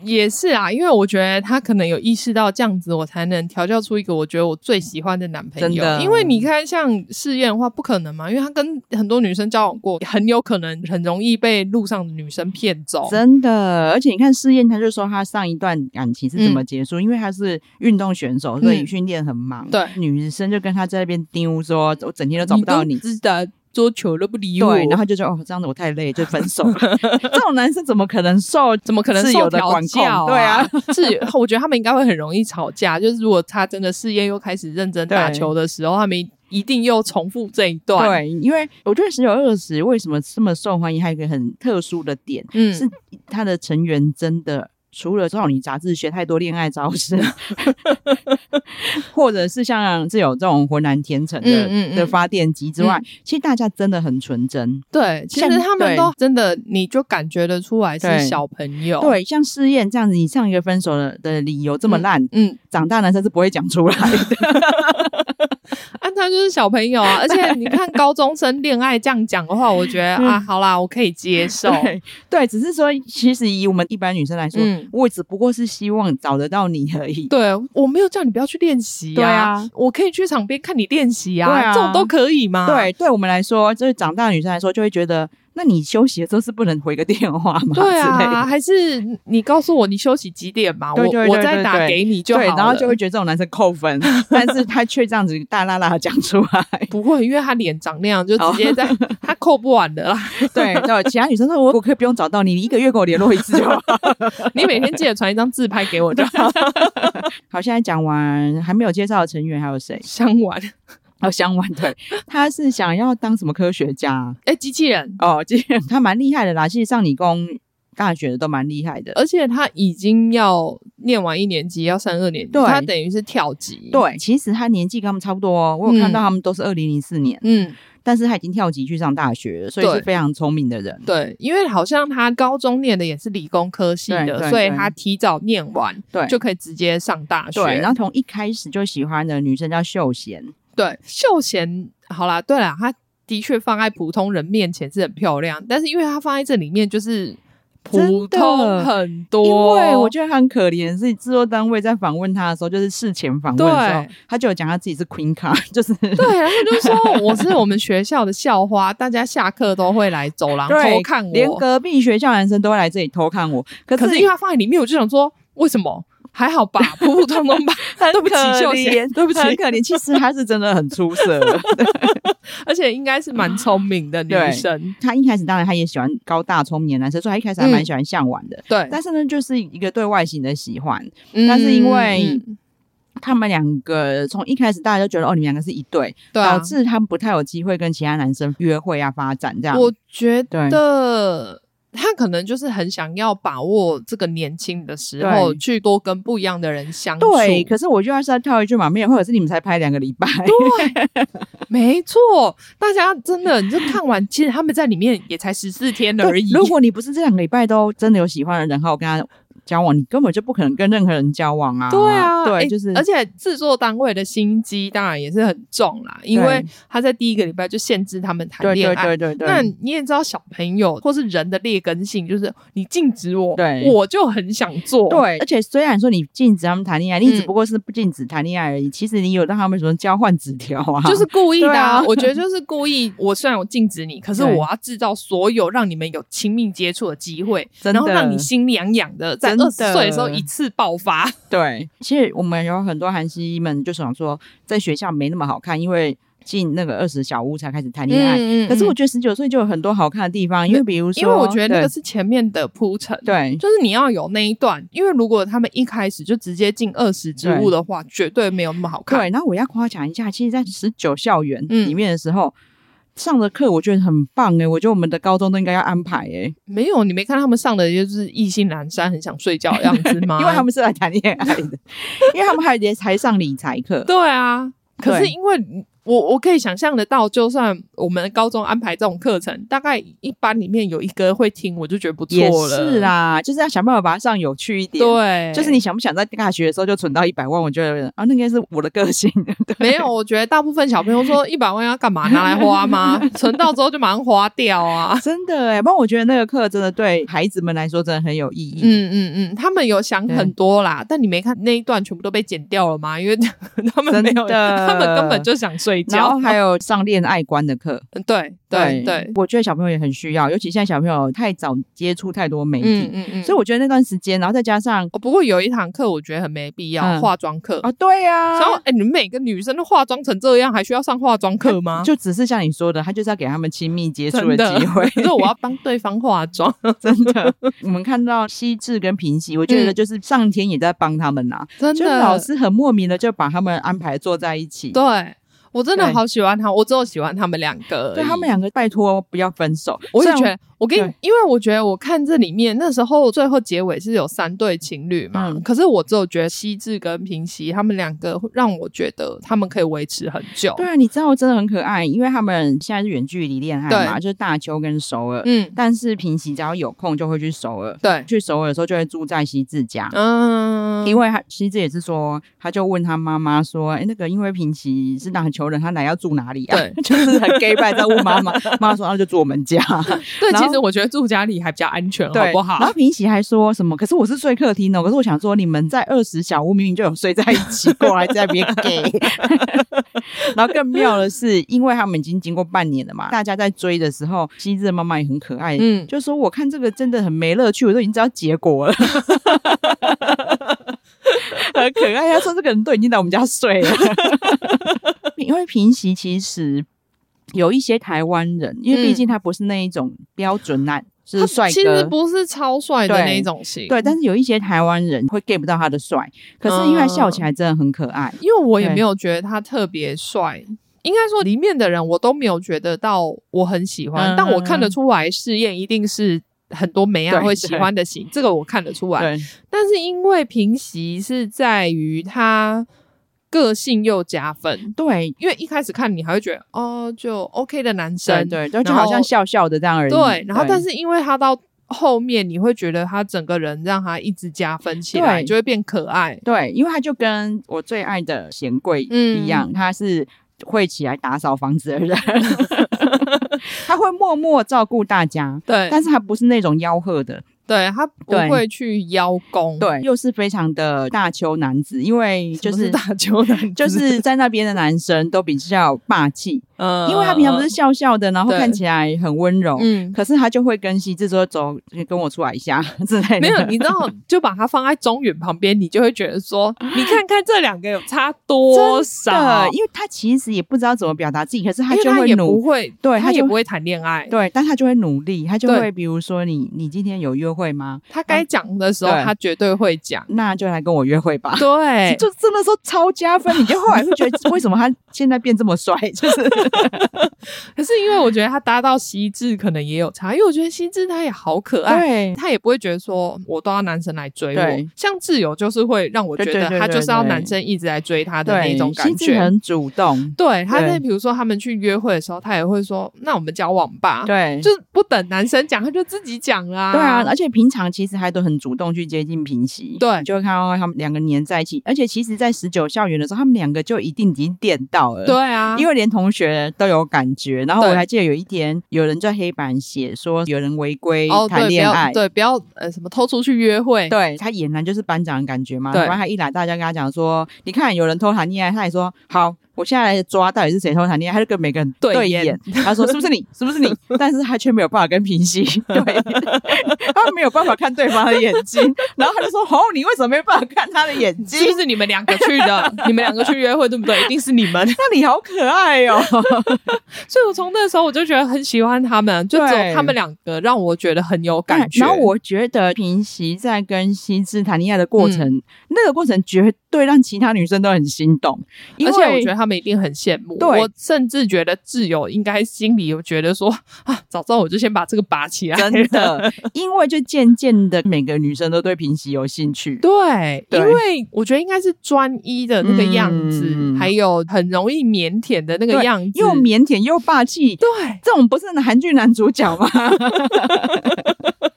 也是啊，因为我觉得他可能有意识到这样子，我才能调教出一个我觉得我最喜欢的男朋友。真的，因为你看像试验的话，不可能嘛，因为他跟很多女生交往过，很有可能很容易被路上的女生骗走。真的，而且你看试验，他就说他上一段感情是怎么结束，嗯、因为他是运动选手，所以训练很忙。对、嗯，女生就跟他在那边丢说，我整天都找不到你。是的。桌球都不理我，对，然后就说哦，这样子我太累，就分手了。*laughs* 这种男生怎么可能受？怎么可能受的管教？对啊，是，我觉得他们应该会很容易吵架。就是如果他真的事业又开始认真打球的时候，他们一定又重复这一段。对，因为我觉得十九二十为什么这么受欢迎，还有一个很特殊的点，嗯，是他的成员真的。除了少女杂志学太多恋爱招式，*laughs* 或者是像这有这种浑然天成的嗯嗯嗯的发电机之外，嗯、其实大家真的很纯真。对，其实他们都真的，你就感觉得出来是小朋友。对，对，像试验这样子，你上一个分手的的理由这么烂，嗯，嗯长大男生是不会讲出来的。*laughs* 啊，他就是小朋友啊，*laughs* 而且你看高中生恋爱这样讲的话，我觉得啊，好啦，我可以接受。对，对，只是说，其实以我们一般女生来说，嗯我只不过是希望找得到你而已。对，我没有叫你不要去练习呀。对啊，我可以去场边看你练习啊，这种都可以吗？对，对我们来说，就是长大的女生来说，就会觉得。那你休息的时候是不能回个电话吗？对啊，还是你告诉我你休息几点嘛？我我再打给你就好了。然后就会觉得这种男生扣分，但是他却这样子大大大的讲出来。*laughs* 不会，因为他脸长那样，就直接在他扣不完的啦。*laughs* 对，对，其他女生说我我可以不用找到你，你一个月给我联络一次就好。*laughs* 你每天记得传一张自拍给我就好。好，现在讲完还没有介绍的成员还有谁？香丸。哦，香丸对，*laughs* 他是想要当什么科学家？哎，机器人哦，机器人，他蛮厉害的啦。其实上理工大学的都蛮厉害的，而且他已经要念完一年级，要上二年级，他等于是跳级。对，其实他年纪跟他们差不多哦。我有看到他们都是二零零四年，嗯，但是他已经跳级去上大学了，所以是非常聪明的人。对，因为好像他高中念的也是理工科系的，所以他提早念完，对，就可以直接上大学。对，然后从一开始就喜欢的女生叫秀贤。对，秀贤，好啦，对啦，她的确放在普通人面前是很漂亮，但是因为她放在这里面就是普通很多，因为我觉得很可怜，是制作单位在访问她的时候，就是事前访问的时候，她就有讲她自己是 Queen 卡，*laughs* 就是对，然后就说 *laughs* 我是我们学校的校花，大家下课都会来走廊偷看我，连隔壁学校男生都会来这里偷看我，可是，可是因为她放在里面，我就想说为什么？还好吧，*laughs* 普普通通吧。对不起，秀贤，对不起，很可怜。其实她是真的很出色的，*laughs* 而且应该是蛮聪明的女生。她一开始当然她也喜欢高大聪明的男生，所以她一开始还蛮喜欢向晚的。对，但是呢，就是一个对外形的喜欢。但是因为他们两个从一开始大家就觉得哦，你们两个是一对，导致他们不太有机会跟其他男生约会啊发展这样。我觉得。他可能就是很想要把握这个年轻的时候，去多跟不一样的人相处。对，可是我就要是要跳一句嘛，没有，或者是你们才拍两个礼拜。对，没错，大家真的，你就看完，其实他们在里面也才十四天而已。如果你不是这两个礼拜都真的有喜欢的人，好，我跟他。交往，你根本就不可能跟任何人交往啊！对啊，对，欸、就是，而且制作单位的心机当然也是很重啦，因为他在第一个礼拜就限制他们谈恋爱。对对对对对。那你也知道，小朋友或是人的劣根性，就是你禁止我，对，我就很想做。对，而且虽然说你禁止他们谈恋爱，你只不过是不禁止谈恋爱而已。嗯、其实你有让他们什么交换纸条啊？就是故意的啊！啊 *laughs* 我觉得就是故意。我虽然我禁止你，可是我要制造所有让你们有亲密接触的机会，然后让你心痒痒的，在二十岁的时候。一次爆发，*laughs* 对，其实我们有很多韩熙们就想说，在学校没那么好看，因为进那个二十小屋才开始谈恋爱。嗯嗯、可是我觉得十九岁就有很多好看的地方，因为比如说，因为我觉得那个是前面的铺陈，对，就是你要有那一段，因为如果他们一开始就直接进二十之屋的话，绝对没有那么好看。对，然后我要夸奖一下，其实，在十九校园里面的时候。嗯上的课我觉得很棒诶、欸，我觉得我们的高中都应该要安排诶、欸。没有，你没看他们上的就是意兴阑珊，很想睡觉的样子吗？*laughs* 因为他们是来谈恋爱的，因为他们还也才上理财课。对啊，可是因为。我我可以想象得到，就算我们高中安排这种课程，大概一班里面有一个会听，我就觉得不错了。是啦，就是要想办法把它上有趣一点。对，就是你想不想在大学的时候就存到一百万？我觉得啊，那应该是我的个性。对。没有，我觉得大部分小朋友说一百万要干嘛？拿来花吗？存到之后就马上花掉啊！*laughs* 真的哎，不过我觉得那个课真的对孩子们来说真的很有意义。嗯嗯嗯，他们有想很多啦，但你没看那一段全部都被剪掉了吗？因为 *laughs* 他们没有，他们根本就想睡觉。然后还有。*laughs* 上恋爱观的课，对对对，我觉得小朋友也很需要，尤其现在小朋友太早接触太多媒体，嗯嗯，所以我觉得那段时间，然后再加上，不过有一堂课我觉得很没必要，化妆课。啊，对呀，然后哎，你们每个女生都化妆成这样，还需要上化妆课吗？*laughs* 就只是像你说的，他就是要给他们亲密接触的机会，*laughs* 所以我要帮对方化妆，真的。我们看到西智跟平息，我觉得就是上天也在帮他们呐，真的，老师很莫名的就把他们安排坐在一起，对。我真的好喜欢他，我只有喜欢他们两个。对，他们两个，拜托不要分手。我也觉得，我跟你，因为我觉得我看这里面那时候最后结尾是有三对情侣嘛，可是我只有觉得西智跟平西他们两个让我觉得他们可以维持很久。对啊，你知道真的很可爱，因为他们现在是远距离恋爱嘛，就是大邱跟首尔。嗯，但是平西只要有空就会去首尔。对，去首尔的时候就会住在西智家。嗯，因为他西智也是说，他就问他妈妈说：“哎，那个因为平西是打球。”他来要住哪里啊？对，*laughs* 就是很 gay 拜在问妈妈，妈妈说那就住我们家。对，其实我觉得住家里还比较安全，好不好？然后平喜还说什么？可是我是睡客厅的。可是我想说，你们在二十小屋明明就有睡在一起，过来在别 gay。*laughs* 然后更妙的是，因为他们已经经过半年了嘛，大家在追的时候，希智的妈妈也很可爱，嗯，就说我看这个真的很没乐趣，我都已经知道结果了。*laughs* 很可爱，他说这个人都已经在我们家睡了。*laughs* 因为平息其实有一些台湾人，因为毕竟他不是那一种标准男，嗯、是帅哥，其实不是超帅的那一种型。对，但是有一些台湾人会 get 不到他的帅，可是因为他笑起来真的很可爱。因为我也没有觉得他特别帅。应该说里面的人我都没有觉得到我很喜欢，嗯、但我看得出来试验一定是很多美亚会喜欢的型，这个我看得出来。但是因为平息是在于他个性又加分，对，因为一开始看你还会觉得哦就 OK 的男生，对，对，就好像笑笑的这样而已。对，然后但是因为他到后面你会觉得他整个人让他一直加分起来，对就会变可爱。对，因为他就跟我最爱的贤贵一样，嗯、他是会起来打扫房子的人，*laughs* 他会默默照顾大家。对，但是他不是那种吆喝的。对，他不会去邀功，对，又是非常的大邱男子，因为就是，是大邱男子，就是在那边的男生都比较霸气。嗯，因为他平常不是笑笑的，然后看起来很温柔，嗯，可是他就会跟希智说：“走，跟我出来一下 *laughs* 之类的。”没有，你知道，*laughs* 就把他放在中远旁边，你就会觉得说：“ *laughs* 你看看这两个有差多少？”因为他其实也不知道怎么表达自己，可是他就会努，会对他也不会谈恋爱，对，但他就会努力，他就会比如说你，你今天有约会吗？他该讲的时候，他绝对会讲，那就来跟我约会吧。对，就真的说超加分，你就后来会觉得为什么他现在变这么帅，就是。*laughs* 可是因为我觉得他搭到西智可能也有差，因为我觉得西智他也好可爱，对。他也不会觉得说我都要男生来追我，像挚友就是会让我觉得他就是要男生一直来追他的那种感觉，很主动。对，他在比如说他们去约会的时候，他也会说那我们交往吧，对，就是不等男生讲，他就自己讲啦。对啊，而且平常其实还都很主动去接近平息，对，就会看到他们两个黏在一起，而且其实在十九校园的时候，他们两个就一定已经电到了，对啊，因为连同学都有感。觉，然后我还记得有一天有人在黑板写说有人违规谈恋爱，对，不要呃什么偷出去约会，对，他俨然就是班长的感觉嘛。对，然后他一来，大家跟他讲说，你看有人偷谈恋爱，他也说好。我现在来抓到底是谁偷谈恋爱，他就跟每个人对眼，他说是不是你，是不是你？*laughs* 但是他却没有办法跟平息对，*laughs* 他没有办法看对方的眼睛，然后他就说：“哦，你为什么没办法看他的眼睛？是不是你们两个去的？你们两个去约会对不对？一定是你们。*laughs* 那你好可爱哦！所以我从那时候我就觉得很喜欢他们，就只有他们两个让我觉得很有感觉。然后我觉得平息在跟西智谈恋爱的过程，嗯、那个过程绝对让其他女生都很心动，而且我觉得他。他们一定很羡慕，对我甚至觉得挚友应该心里有觉得说啊，早知道我就先把这个拔起来。真的，因为就渐渐的每个女生都对平息有兴趣。对，对因为我觉得应该是专一的那个样子，嗯、还有很容易腼腆的那个样子，又腼腆又霸气。对，这种不是韩剧男主角吗？*laughs*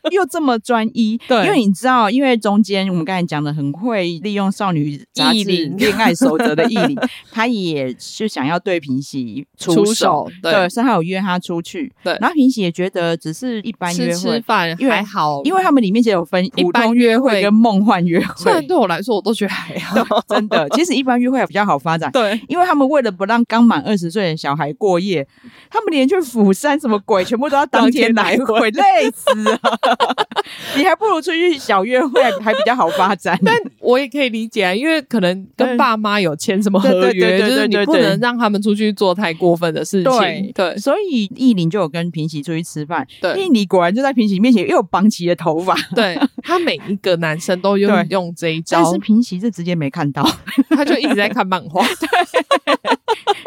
*laughs* 又这么专一，对，因为你知道，因为中间我们刚才讲的很会利用少女杂志恋爱守则的义理，*laughs* 他也是想要对平喜出手，对，所以他有约他出去，对，然后平喜也觉得只是一般约会，吃饭还好，因为他们里面其实有分普通约会跟梦幻约会，虽然对我来说我都觉得还好，真的，其实一般约会比较好发展，对，因为他们为了不让刚满二十岁的小孩过夜，他们连去釜山什么鬼全部都要当天来回，累死了。*laughs* 你还不如出去小约会，*laughs* 还比较好发展。但我也可以理解啊，因为可能跟爸妈有签什么合约，就是你不能让他们出去做太过分的事情。对，对，所以艺林就有跟平喜出去吃饭。对，艺林果然就在平喜面前又有绑起了头发。*laughs* 对，他每一个男生都用用这一招，但是平喜是直接没看到，他就一直在看漫画，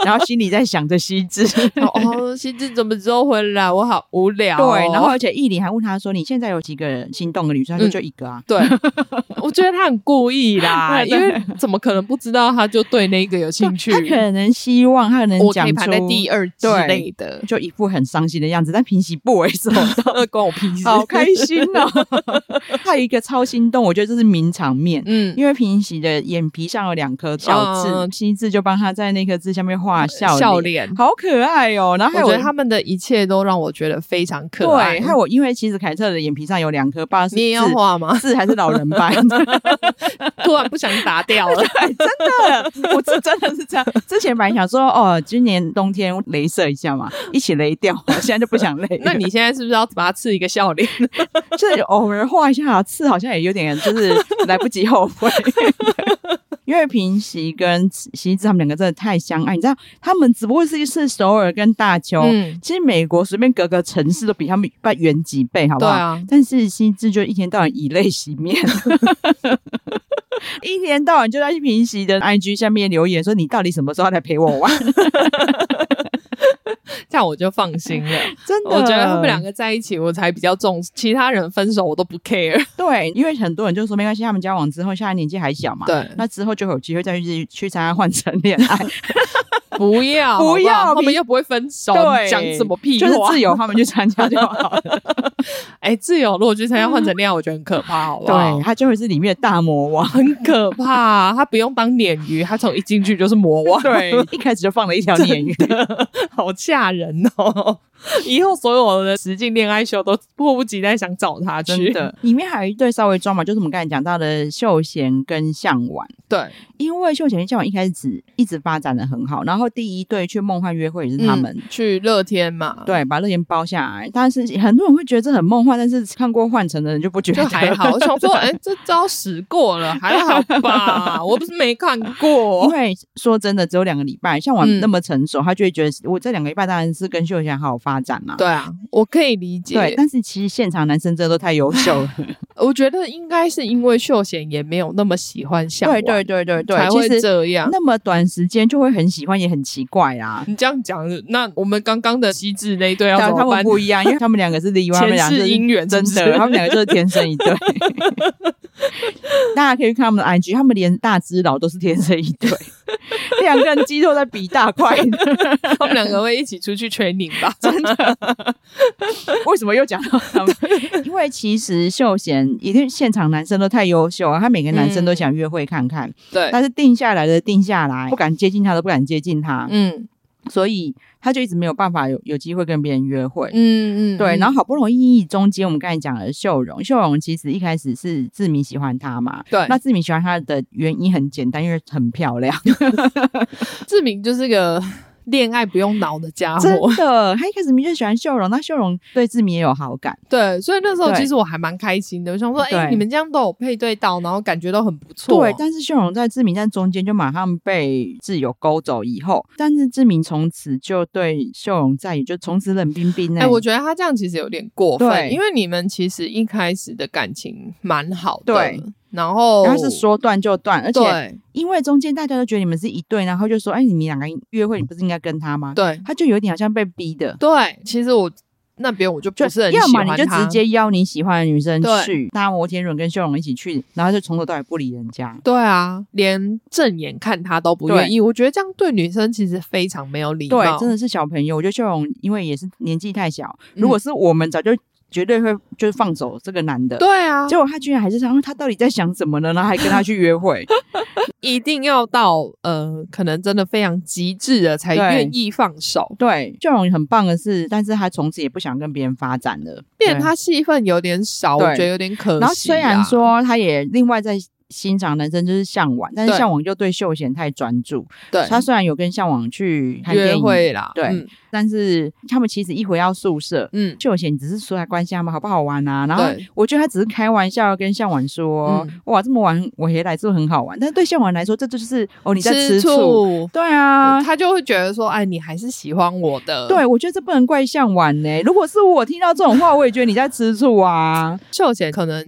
然后心里在想着西智。*laughs* 哦，西智怎么之后回来？我好无聊。对，然后而且艺林还问他说：“你现在有几个人心动的女生？”他说：“就一个啊。”对，*laughs* 我觉得他很故意啦，*laughs* 因为怎么可能不知道他就对那个有兴趣？他可能希望他可能讲出在第二之类的，就一副很伤心的样子。但平息不为所动，关我屁事，好开心哦！他有一个超心动，我觉得这是名场面。嗯，因为平息的眼皮上有两颗小痣，西智就帮他在那颗痣下面画笑笑脸，好可爱哦。然后我觉得他们的一切都让我觉得非常可爱。还有我，因为其实凯特的眼皮上有两颗疤，你也要画吗？是还是老人斑？*laughs* *laughs* 突然不想打掉了，真的，我是真的是这样。之前本来想说，哦，今年冬天镭射一下嘛，一起雷掉。现在就不想雷。*laughs* 那你现在是不是要把它刺一个笑脸？就是偶尔画一下刺，好像也有点，就是来不及后悔。因为平熙跟西智他们两个真的太相爱，你知道，他们只不过是一次首尔跟大邱，嗯、其实美国随便隔个城市都比他们远几倍，好不好？但是西智就一天到晚以泪洗面，*laughs* 一天到晚就在平息的 IG 下面留言说：“你到底什么时候来陪我玩？” *laughs* 看我就放心了。*laughs* 真的，我觉得他们两个在一起，我才比较重视，其他人分手我都不 care。*laughs* 对，因为很多人就说没关系，他们交往之后，现在年纪还小嘛，对，那之后就有机会再去去参加换乘恋爱。*laughs* 不 *laughs* 要不要，他们又不会分手，讲什么屁话？就是自由，他们去参加就好了。*laughs* 哎，自由，如果去参加换成恋爱，我觉得很可怕，好不好？对，他就会是里面的大魔王，很可怕。他不用当鲶鱼，他从一进去就是魔王。*laughs* 对，一开始就放了一条鲶鱼，好吓人哦。以后所有的实境恋爱秀都迫不及待想找他去。真的，里面还有一对稍微装嘛，就是我们刚才讲到的秀贤跟向晚。对，因为秀贤跟向晚一开始一直发展的很好，然后第一对去梦幻约会也是他们、嗯、去乐天嘛，对，把乐天包下来。但是很多人会觉得这很梦幻，但是看过幻城的人就不觉得还好。我 *laughs* 想说，哎、欸，这招使过了，还好吧？我不是没看过，*laughs* 因为说真的，只有两个礼拜，像我那么成熟，嗯、他就会觉得我这两个礼拜当然是跟秀贤好好发展嘛。对啊，我可以理解。对，但是其实现场男生真的都太优秀了。*laughs* 我觉得应该是因为秀贤也没有那么喜欢向，对对对对对，才会这样。那么短时间就会很喜欢，也很奇怪啊。你这样讲，那我们刚刚的机智那一对要怎么办？他们不一样，因为他们两个是例外，*laughs* 前世姻缘真的，他们两个就是天生一对。*laughs* 大家可以看他们的 IG，他们连大只佬都是天生一对，*laughs* 两个人肌肉在比大块，*laughs* 他们两个会一起出去 training 吧？*laughs* 真的？为什么又讲到他们？因为其实秀贤一定现场男生都太优秀啊，他每个男生都想约会看看，对，但是定下来的定下来，不敢接近他都不敢接近他，嗯。所以他就一直没有办法有有机会跟别人约会，嗯嗯，对。然后好不容易中间我们刚才讲了秀荣，秀荣其实一开始是志明喜欢他嘛，对。那志明喜欢他的原因很简单，因为很漂亮。*laughs* *laughs* 志明就是个。恋爱不用脑的家伙，真的，他一开始明明就喜欢秀容，那秀容对志明也有好感，*laughs* 对，所以那时候其实我还蛮开心的，我想说，哎、欸，你们这样都有配对到，然后感觉都很不错。对，但是秀容在志明在中间就马上被挚友勾走以后，但是志明从此就对秀容再也就从此冷冰冰。哎、欸，我觉得他这样其实有点过分，因为你们其实一开始的感情蛮好的。对。然后，然后是说断就断，而且因为中间大家都觉得你们是一对，然后就说：“哎，你们两个约会，你不是应该跟他吗？”对，他就有点好像被逼的。对，其实我那边我就不是很喜欢他，要么你就直接邀你喜欢的女生去，那摩天轮跟秀荣一起去，然后就从头到尾不理人家。对啊，连正眼看他都不愿意。我觉得这样对女生其实非常没有礼貌。对，真的是小朋友。我觉得秀荣因为也是年纪太小，如果是我们早就。绝对会就是放走这个男的，对啊，结果他居然还是想，他到底在想什么呢？然后还跟他去约会，*laughs* 一定要到呃，可能真的非常极致了才愿意放手。对，秀容很棒的是，但是他从此也不想跟别人发展了，变他戏份有点少，我觉得有点可惜啊。然后虽然说他也另外在。欣赏男生就是向往，但是向往就对秀贤太专注。对，他虽然有跟向往去看电影约会啦，对，嗯、但是他们其实一回到宿舍，嗯，秀贤只是说来关心他们好不好玩啊。然后我觉得他只是开玩笑跟向晚说，嗯、哇，这么晚我回来是很好玩？但是对向晚来说，这就是哦你在吃醋。对啊，他就会觉得说，哎，你还是喜欢我的。对，我觉得这不能怪向晚呢。如果是我听到这种话，我也觉得你在吃醋啊。秀贤可能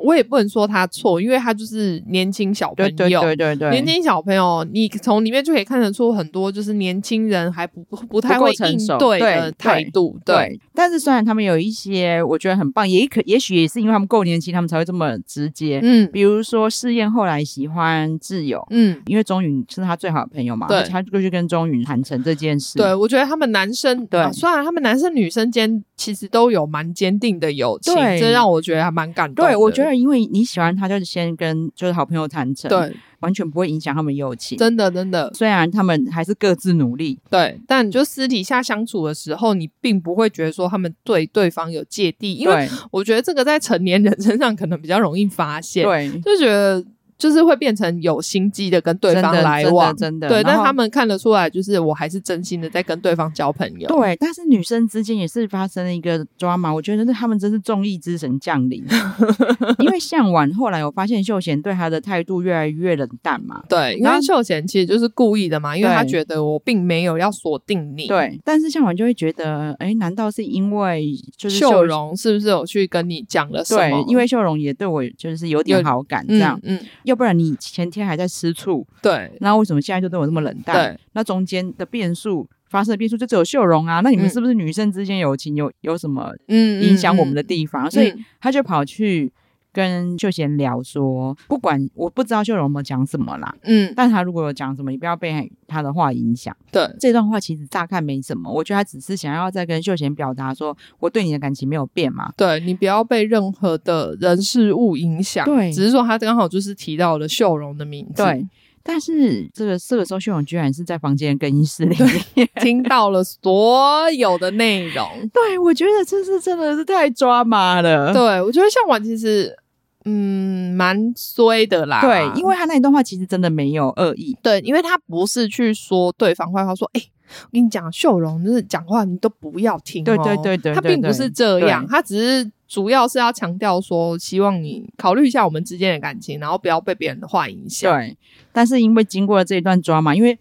我也不能说他错，因为他就是。是年轻小朋友，对对对对，年轻小朋友，你从里面就可以看得出很多，就是年轻人还不不太会应对的态度。对，对，但是虽然他们有一些我觉得很棒，也可也许也是因为他们够年轻，他们才会这么直接。嗯，比如说试验后来喜欢挚友，嗯，因为钟允是他最好的朋友嘛，对，他就去跟钟允谈成这件事。对，我觉得他们男生对，虽然他们男生女生间其实都有蛮坚定的友情，这让我觉得还蛮感动。对，我觉得因为你喜欢他，就是先跟。就是好朋友谈成，对，完全不会影响他们友情。真的，真的。虽然他们还是各自努力，对，但就私底下相处的时候，你并不会觉得说他们对对方有芥蒂，因为我觉得这个在成年人身上可能比较容易发现，对，就觉得。就是会变成有心机的跟对方来往，真的，对。但他们看得出来，就是我还是真心的在跟对方交朋友。对，但是女生之间也是发生了一个 drama，我觉得他们真是综艺之神降临。*laughs* 因为向晚后来我发现秀贤对他的态度越来越冷淡嘛。对，因为秀贤其实就是故意的嘛，因为他觉得我并没有要锁定你。对，但是向晚就会觉得，哎，难道是因为就是秀，秀容是不是有去跟你讲了什么？对，因为秀荣也对我就是有点好感，这样，嗯。嗯要不然你前天还在吃醋，对，那为什么现在就对我这么冷淡？对，那中间的变数发生的变数就只有秀容啊，那你们是不是女生之间友情有有什么嗯影响我们的地方？所以他就跑去。跟秀贤聊说，不管我不知道秀荣有没有讲什么啦，嗯，但他如果有讲什么，你不要被他的话影响。对，这段话其实乍看没什么，我觉得他只是想要再跟秀贤表达说，我对你的感情没有变嘛。对，你不要被任何的人事物影响。对，只是说他刚好就是提到了秀荣的名字。对，但是这个这个时候秀容居然是在房间更衣室里面听到了所有的内容。对，我觉得这是真的是太抓马了。对，我觉得向晚其实。嗯，蛮衰的啦。对，因为他那一段话其实真的没有恶意。对，因为他不是去说对方坏话，说，哎、欸，我跟你讲，秀荣就是讲话你都不要听、喔。对对对对，他并不是这样，他只是主要是要强调说，希望你考虑一下我们之间的感情，然后不要被别人的话影响。对，但是因为经过了这一段抓嘛，因为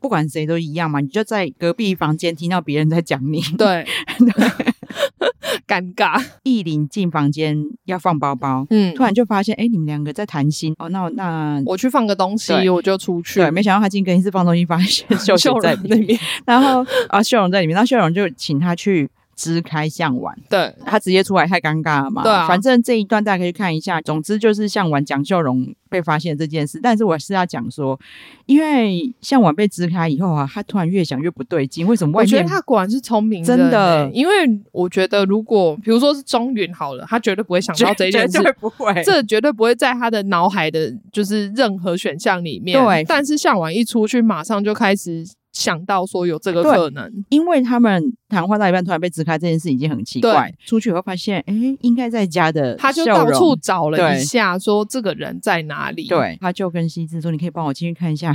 不管谁都一样嘛，你就在隔壁房间听到别人在讲你。对。*laughs* 对尴尬，*laughs* 艺林进房间要放包包，嗯，突然就发现，哎、欸，你们两个在谈心。哦，那那我去放个东西，我就出去。对，没想到他进更衣室放东西，*laughs* 发现秀秀在那边，然后啊，秀荣在里面，那秀荣就请他去。支开向晚，对，他直接出来太尴尬了嘛。对啊，反正这一段大家可以看一下。总之就是向晚蒋秀荣被发现这件事，但是我是要讲说，因为向晚被支开以后啊，他突然越想越不对劲。为什么？我觉得他果然是聪明人，真的。因为我觉得，如果比如说是钟云好了，他绝对不会想到这件事，绝对不会，这绝对不会在他的脑海的，就是任何选项里面。对，但是向晚一出去，马上就开始。想到说有这个可能，因为他们谈话到一半突然被支开这件事已经很奇怪。出去以后发现，哎、欸，应该在家的，他就到处找了一下，说这个人在哪里？对，他就跟西子说：“你可以帮我进去看一下，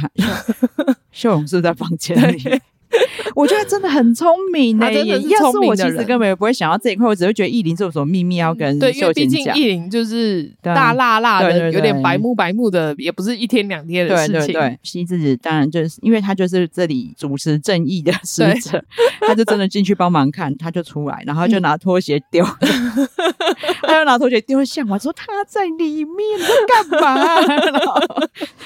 秀荣 *laughs* 是不是在房间里。” *laughs* 我觉得真的很聪明呢、欸，真的是聪明的人。要是我其实根本也不会想到这一块，我只会觉得艺林是有什么秘密要跟。对，因为毕竟艺林就是大辣辣的，有点白目白目的，也不是一天两天的事情。对对对，希智当然就是因为他就是这里主持正义的使者，*laughs* 他就真的进去帮忙看，他就出来，然后就拿拖鞋丢，嗯、*laughs* 他就拿拖鞋丢向我说他在里面在干嘛？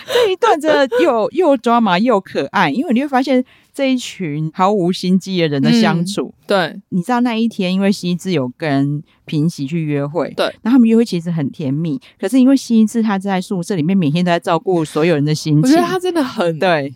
这一段真的又又抓马又可爱，因为你会发现。这一群毫无心机的人的相处，嗯、对，你知道那一天，因为西智有跟平喜去约会，对，那他们约会其实很甜蜜，可是因为西智他在宿舍里面每天都在照顾所有人的心情，我觉得他真的很对，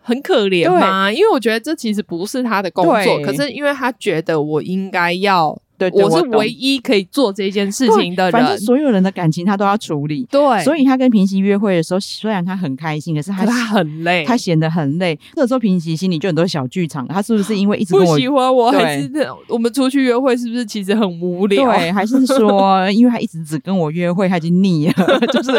很可怜吗，因为我觉得这其实不是他的工作，可是因为他觉得我应该要。对，对，我是唯一可以做这件事情的人。反正所有人的感情他都要处理。对，所以他跟平息约会的时候，虽然他很开心，可是他，很累，他显得很累。这时候平息心里就很多小剧场。他是不是因为一直不喜欢我，还是我们出去约会是不是其实很无聊？对，还是说 *laughs* 因为他一直只跟我约会，他已经腻了。*laughs* 就是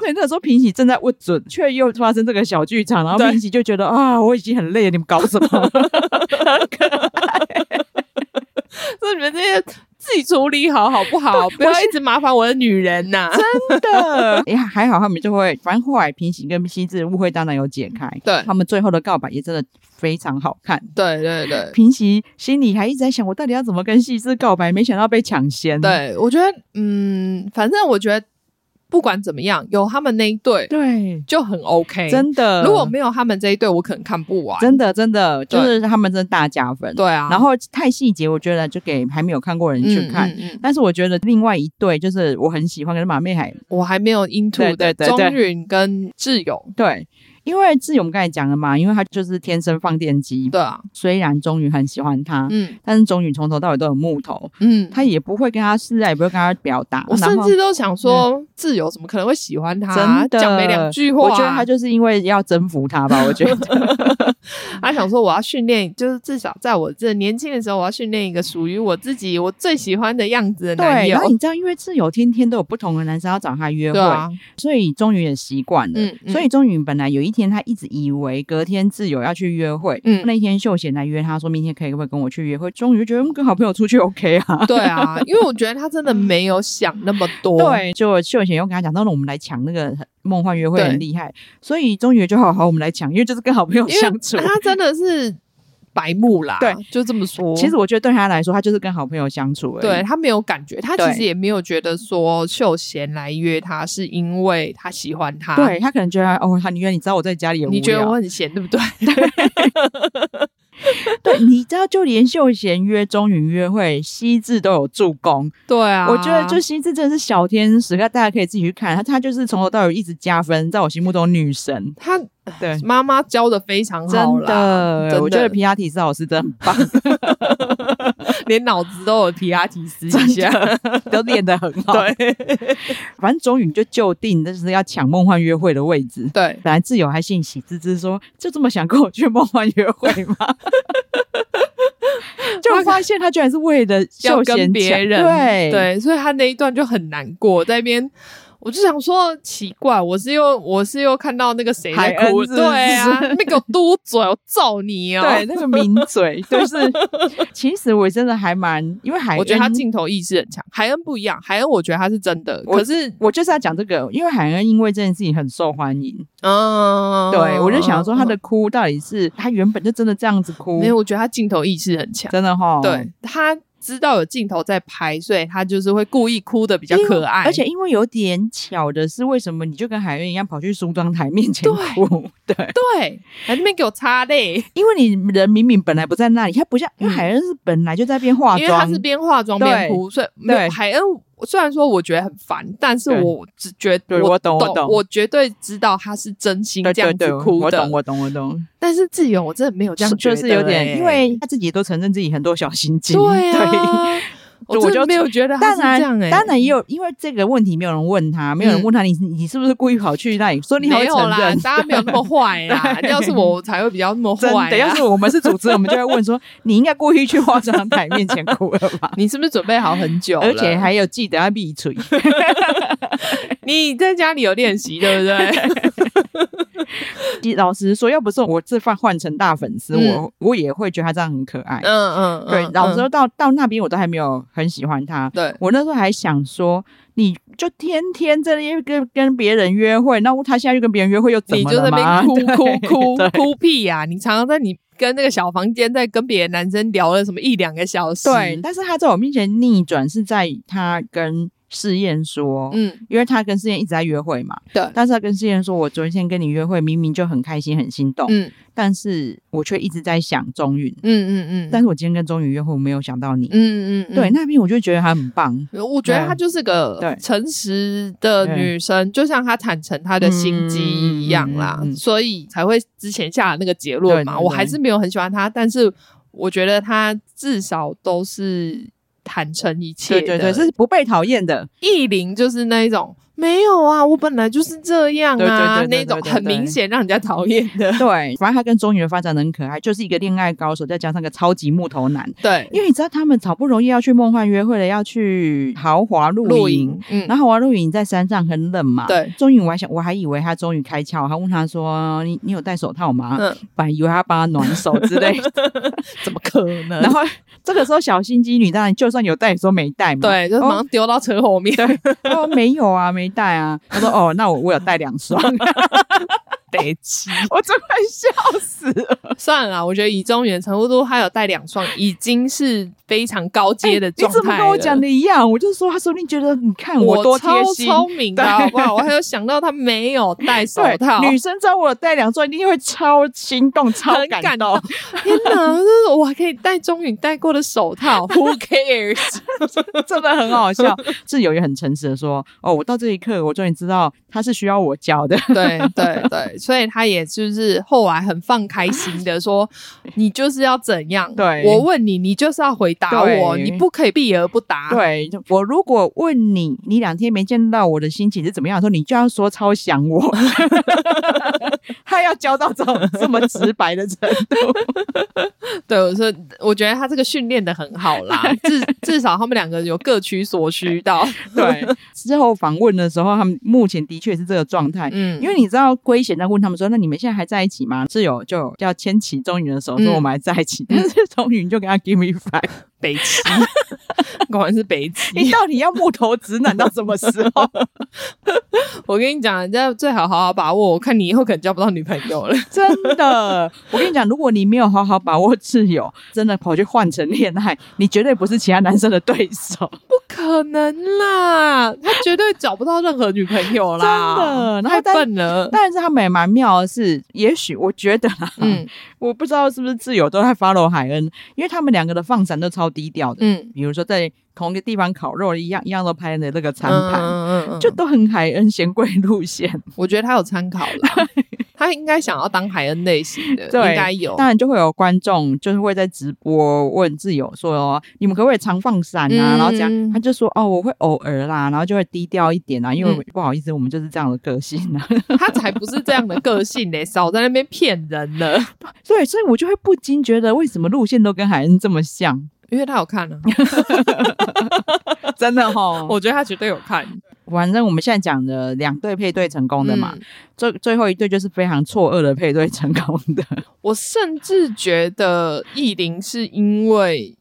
对，那个时候平息正在不准，却又发生这个小剧场，然后平息就觉得啊，我已经很累了，你们搞什么？*laughs* 很可爱。所以你们这些。自己处理好好不好？不要一直麻烦我的女人呐！真的，哎呀，还好他们就会，反正后来平行跟心智误会当然有解开。对，他们最后的告白也真的非常好看。对对对，平息心里还一直在想，我到底要怎么跟细智告白？没想到被抢先。对，我觉得，嗯，反正我觉得。不管怎么样，有他们那一对，对，就很 OK。真的，如果没有他们这一对，我可能看不完。真的，真的，就是他们真的大加分。对啊，然后太细节，我觉得就给还没有看过人去看。嗯嗯嗯、但是我觉得另外一对就是我很喜欢，可是马妹还我还没有 into 的钟允跟智勇。对。因为志勇刚才讲了嘛，因为他就是天生放电机。对啊，虽然钟宇很喜欢他，嗯，但是钟宇从头到尾都有木头，嗯，他也不会跟他示爱，也不会跟他表达。我甚至都想说，智友怎么可能会喜欢他？真的讲没两句话。我觉得他就是因为要征服他吧。我觉得 *laughs* 他想说，我要训练，就是至少在我这年轻的时候，我要训练一个属于我自己我最喜欢的样子的男友。对，然后你知道，因为志友天天都有不同的男生要找他约会，啊、所以终于也习惯了。嗯嗯、所以钟宇本来有一天，他一直以为隔天自由要去约会，嗯，那一天秀贤来约他说，明天可以不可以跟我去约会？终于觉得跟好朋友出去 OK 啊，对啊，因为我觉得他真的 *laughs* 没有想那么多，对，就秀贤又跟他讲，那我们来抢那个梦幻约会很厉害，所以终于就好好我们来抢，因为就是跟好朋友相处，他真的是。白目啦，对，就这么说。其实我觉得对他来说，他就是跟好朋友相处而已。对，他没有感觉，他其实也没有觉得说秀贤来约他是因为他喜欢他。对，他可能觉得哦，他宁愿你知道我在家里有，你觉得我很闲，对不对？对 *laughs* *laughs* 对，你知道，就连秀贤约钟允约会，西智都有助攻。对啊，我觉得就西智真的是小天使，大家可以自己去看他，他就是从头到尾一直加分，在我心目中女神。他对妈妈教的非常好真的，真的，我觉得皮亚提斯老师真的很棒，*laughs* *laughs* 连脑子都有提拉提斯一下，*laughs* 都练得很好。对，反正终于就就定，就是要抢梦幻约会的位置。对，本来智友还信喜滋滋说，就这么想跟我去梦幻约会吗？*laughs* 就发现他居然是为了要跟别人，对对，所以他那一段就很难过，在那边。我就想说奇怪，我是又我是又看到那个谁在哭，对啊，那个嘟嘴，我揍你哦！对，那个抿嘴，就是 *laughs* 其实我真的还蛮，因为海恩，我觉得他镜头意识很强。海恩不一样，海恩我觉得他是真的，可是我就是要讲这个，因为海恩因为这件事情很受欢迎，嗯，对，我就想说他的哭到底是他原本就真的这样子哭，没有，我觉得他镜头意识很强，真的哈，对他。知道有镜头在拍，所以他就是会故意哭的比较可爱。而且因为有点巧的是，为什么你就跟海恩一样跑去梳妆台面前哭？对 *laughs* 对，对，还那边给我擦泪。因为你人明明本来不在那里，他不像，因为海恩是本来就在边化妆，因为他是边化妆边哭，所以对海恩。虽然说我觉得很烦，但是我只觉得我懂，我懂，我绝对知道他是真心这样子哭的。我懂，我懂，我懂。但是自由，我真的没有这样觉得，就是有点，因为他自己都承认自己很多小心 *laughs* 机。对啊。我就没有觉得他是这样哎、欸，当然也有，因为这个问题没有人问他，没有人问他，你你是不是故意跑去那里？说你没有啦，大家没有那么坏 *laughs* 啦。要是我才会比较那么坏。等要是我们是主持人，我们就会问说，你应该故意去化妆台面前哭了吧？你是不是准备好很久？*laughs* 而且还有记得要闭嘴。*laughs* 你在家里有练习对不对？*laughs* 老实说，要不是我这番换成大粉丝，嗯、我我也会觉得他这样很可爱。嗯嗯，对。老实说，到到那边我都还没有很喜欢他。对，我那时候还想说，你就天天在那边跟跟别人约会，那他现在又跟别人约会又怎么了？你就在那边 *laughs* 哭哭哭哭屁呀、啊！你常常在你跟那个小房间在跟别的男生聊了什么一两个小时。对，但是他在我面前逆转是在他跟。试验说，嗯，因为他跟试验一直在约会嘛，对。但是他跟试验说，我昨天跟你约会，明明就很开心、很心动，嗯，但是我却一直在想钟允，嗯嗯嗯。但是我今天跟钟允约会，我没有想到你，嗯嗯。对，那边我就觉得他很棒，我觉得他就是个诚实的女生，就像他坦诚他的心机一样啦，所以才会之前下的那个结论嘛。我还是没有很喜欢他，但是我觉得他至少都是。坦诚一切，对对对，这是不被讨厌的。意林就是那一种。没有啊，我本来就是这样啊，那种很明显让人家讨厌的。*laughs* 对，反正他跟钟允的发展很可爱，就是一个恋爱高手，再加上个超级木头男。对，因为你知道他们好不容易要去梦幻约会了，要去豪华露营，嗯，然后豪华露营在山上很冷嘛。对，钟允我还想，我还以为他终于开窍，他问他说：“你你有戴手套吗？”嗯，本来以为他帮他暖手之类的，*laughs* 怎么可能？*laughs* 然后这个时候小心机女当然就算有戴也，说没戴嘛，对，就马上丢到车后面。对，他说没有啊，没带啊。他说：“哦，那我我有带两双。”得气，*laughs* 我真快笑死了。*laughs* 算了，我觉得以中原程度，他有带两双，已经是非常高阶的状态。欸、你怎么跟我讲的一样？我就说，他说你觉得，你看我多贴心，超聪明的，好不好？我还有想到他没有戴手套，女生知道我有带两双，一定会超心动、超感动。天哪，就是我还可以戴中允戴过的手套，Who *laughs* cares？真的很好笑。智友也很诚实的说：“哦，我到这一刻，我终于知道他是需要我教的。”对对对。所以他也就是后来很放开心的 *laughs* 说：“你就是要怎样？对，我问你，你就是要回答我，你不可以避而不答。对，我如果问你，你两天没见到我的心情是怎么样的时候，你就要说超想我。*laughs* 他要教到这种这么直白的程度。*laughs* 对，我说我觉得他这个训练的很好啦，至至少他们两个有各取所需到。对，之后访问的时候，他们目前的确是这个状态。嗯，因为你知道龟贤在。问他们说：“那你们现在还在一起吗？”室友就要牵起钟云的手，说：“我们还在一起。嗯”但是钟云就跟他 “give me five”，北齐，*laughs* 果然是北齐。你到底要木头直男到什么时候？*laughs* 我跟你讲，人家最好好好把握。我看你以后可能交不到女朋友了，*laughs* 真的。我跟你讲，如果你没有好好把握自由，真的跑去换成恋爱，你绝对不是其他男生的对手。不可能啦，他绝对找不到任何女朋友啦，真的，太笨了。但是他们也蛮妙的是，也许我觉得啦，嗯，我不知道是不是自由都在 follow 海恩，因为他们两个的放闪都超低调的，嗯，比如说在。同一个地方烤肉一样，一样都拍的那个餐盘，嗯嗯嗯、就都很海恩贤贵路线。我觉得他有参考了，*laughs* 他应该想要当海恩类型的，对应该有。当然就会有观众，就是会在直播问自由说：“你们可不可以常放闪啊？”嗯、然后这样，他就说：“哦，我会偶尔啦，然后就会低调一点啊，因为不好意思，我们就是这样的个性啊。嗯 *laughs* ”他才不是这样的个性呢，*laughs* 少在那边骗人了。对，所以我就会不禁觉得，为什么路线都跟海恩这么像？因为他有看呢、啊，*laughs* 真的哈，*laughs* 我觉得他绝对有看。反正我们现在讲的两对配对成功的嘛，嗯、最最后一对就是非常错愕的配对成功的。*laughs* 我甚至觉得意林是因为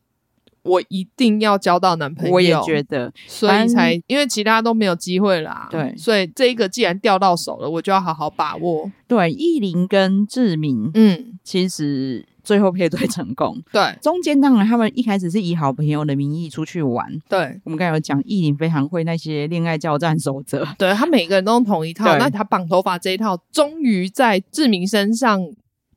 我一定要交到男朋友，我也觉得，所以才因为其他都没有机会啦。对，所以这一个既然掉到手了，我就要好好把握。对，意林跟志明，嗯，其实。最后配对成功，对，中间当然他们一开始是以好朋友的名义出去玩，对，我们刚才有讲，艺林非常会那些恋爱交战守则，对，他每个人都是同一套，那他绑头发这一套终于在志明身上。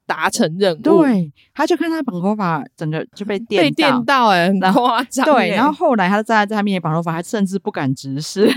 达成任务，对，他就看他绑头发，整个就被电 *laughs* 到被电到、欸，哎，很夸张。对，然后后来他站在在他面前绑头发，还甚至不敢直视。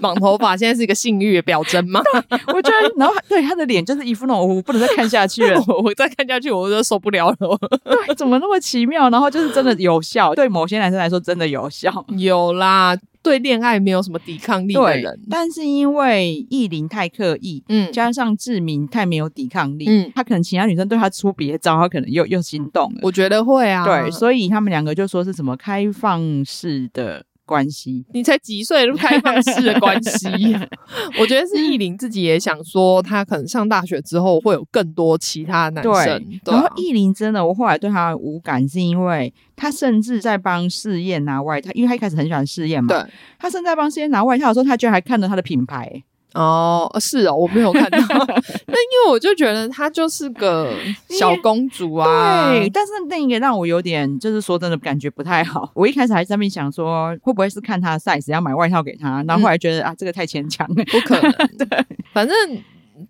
绑头发现在是一个性欲的表征吗？*laughs* 我觉得，然后对他的脸就是一副那种，我不能再看下去了，我再看下去我就受不了了。*laughs* 对，怎么那么奇妙？然后就是真的有效，对某些男生来说真的有效，有啦。对恋爱没有什么抵抗力的人，但是因为意林太刻意，嗯，加上志明太没有抵抗力，嗯，他可能其他女生对他出别招，他可能又又心动了。我觉得会啊，对，所以他们两个就说是什么开放式的。关系，你才几岁就开放式的关系？*laughs* 我觉得是艺林自己也想说，他可能上大学之后会有更多其他男生。对，然后艺林真的，我后来对他无感，是因为他甚至在帮试验拿外套，因为他一开始很喜欢试验嘛。对，他甚至在帮试验拿外套的时候，他居然还看着他的品牌。哦，是哦，我没有看到。*laughs* 那因为我就觉得她就是个小公主啊。对，但是那一个让我有点，就是说真的感觉不太好。我一开始还在那边想说，会不会是看她的 size 要买外套给她，然后后来觉得、嗯、啊，这个太牵强了，不可能。*laughs* 对，反正。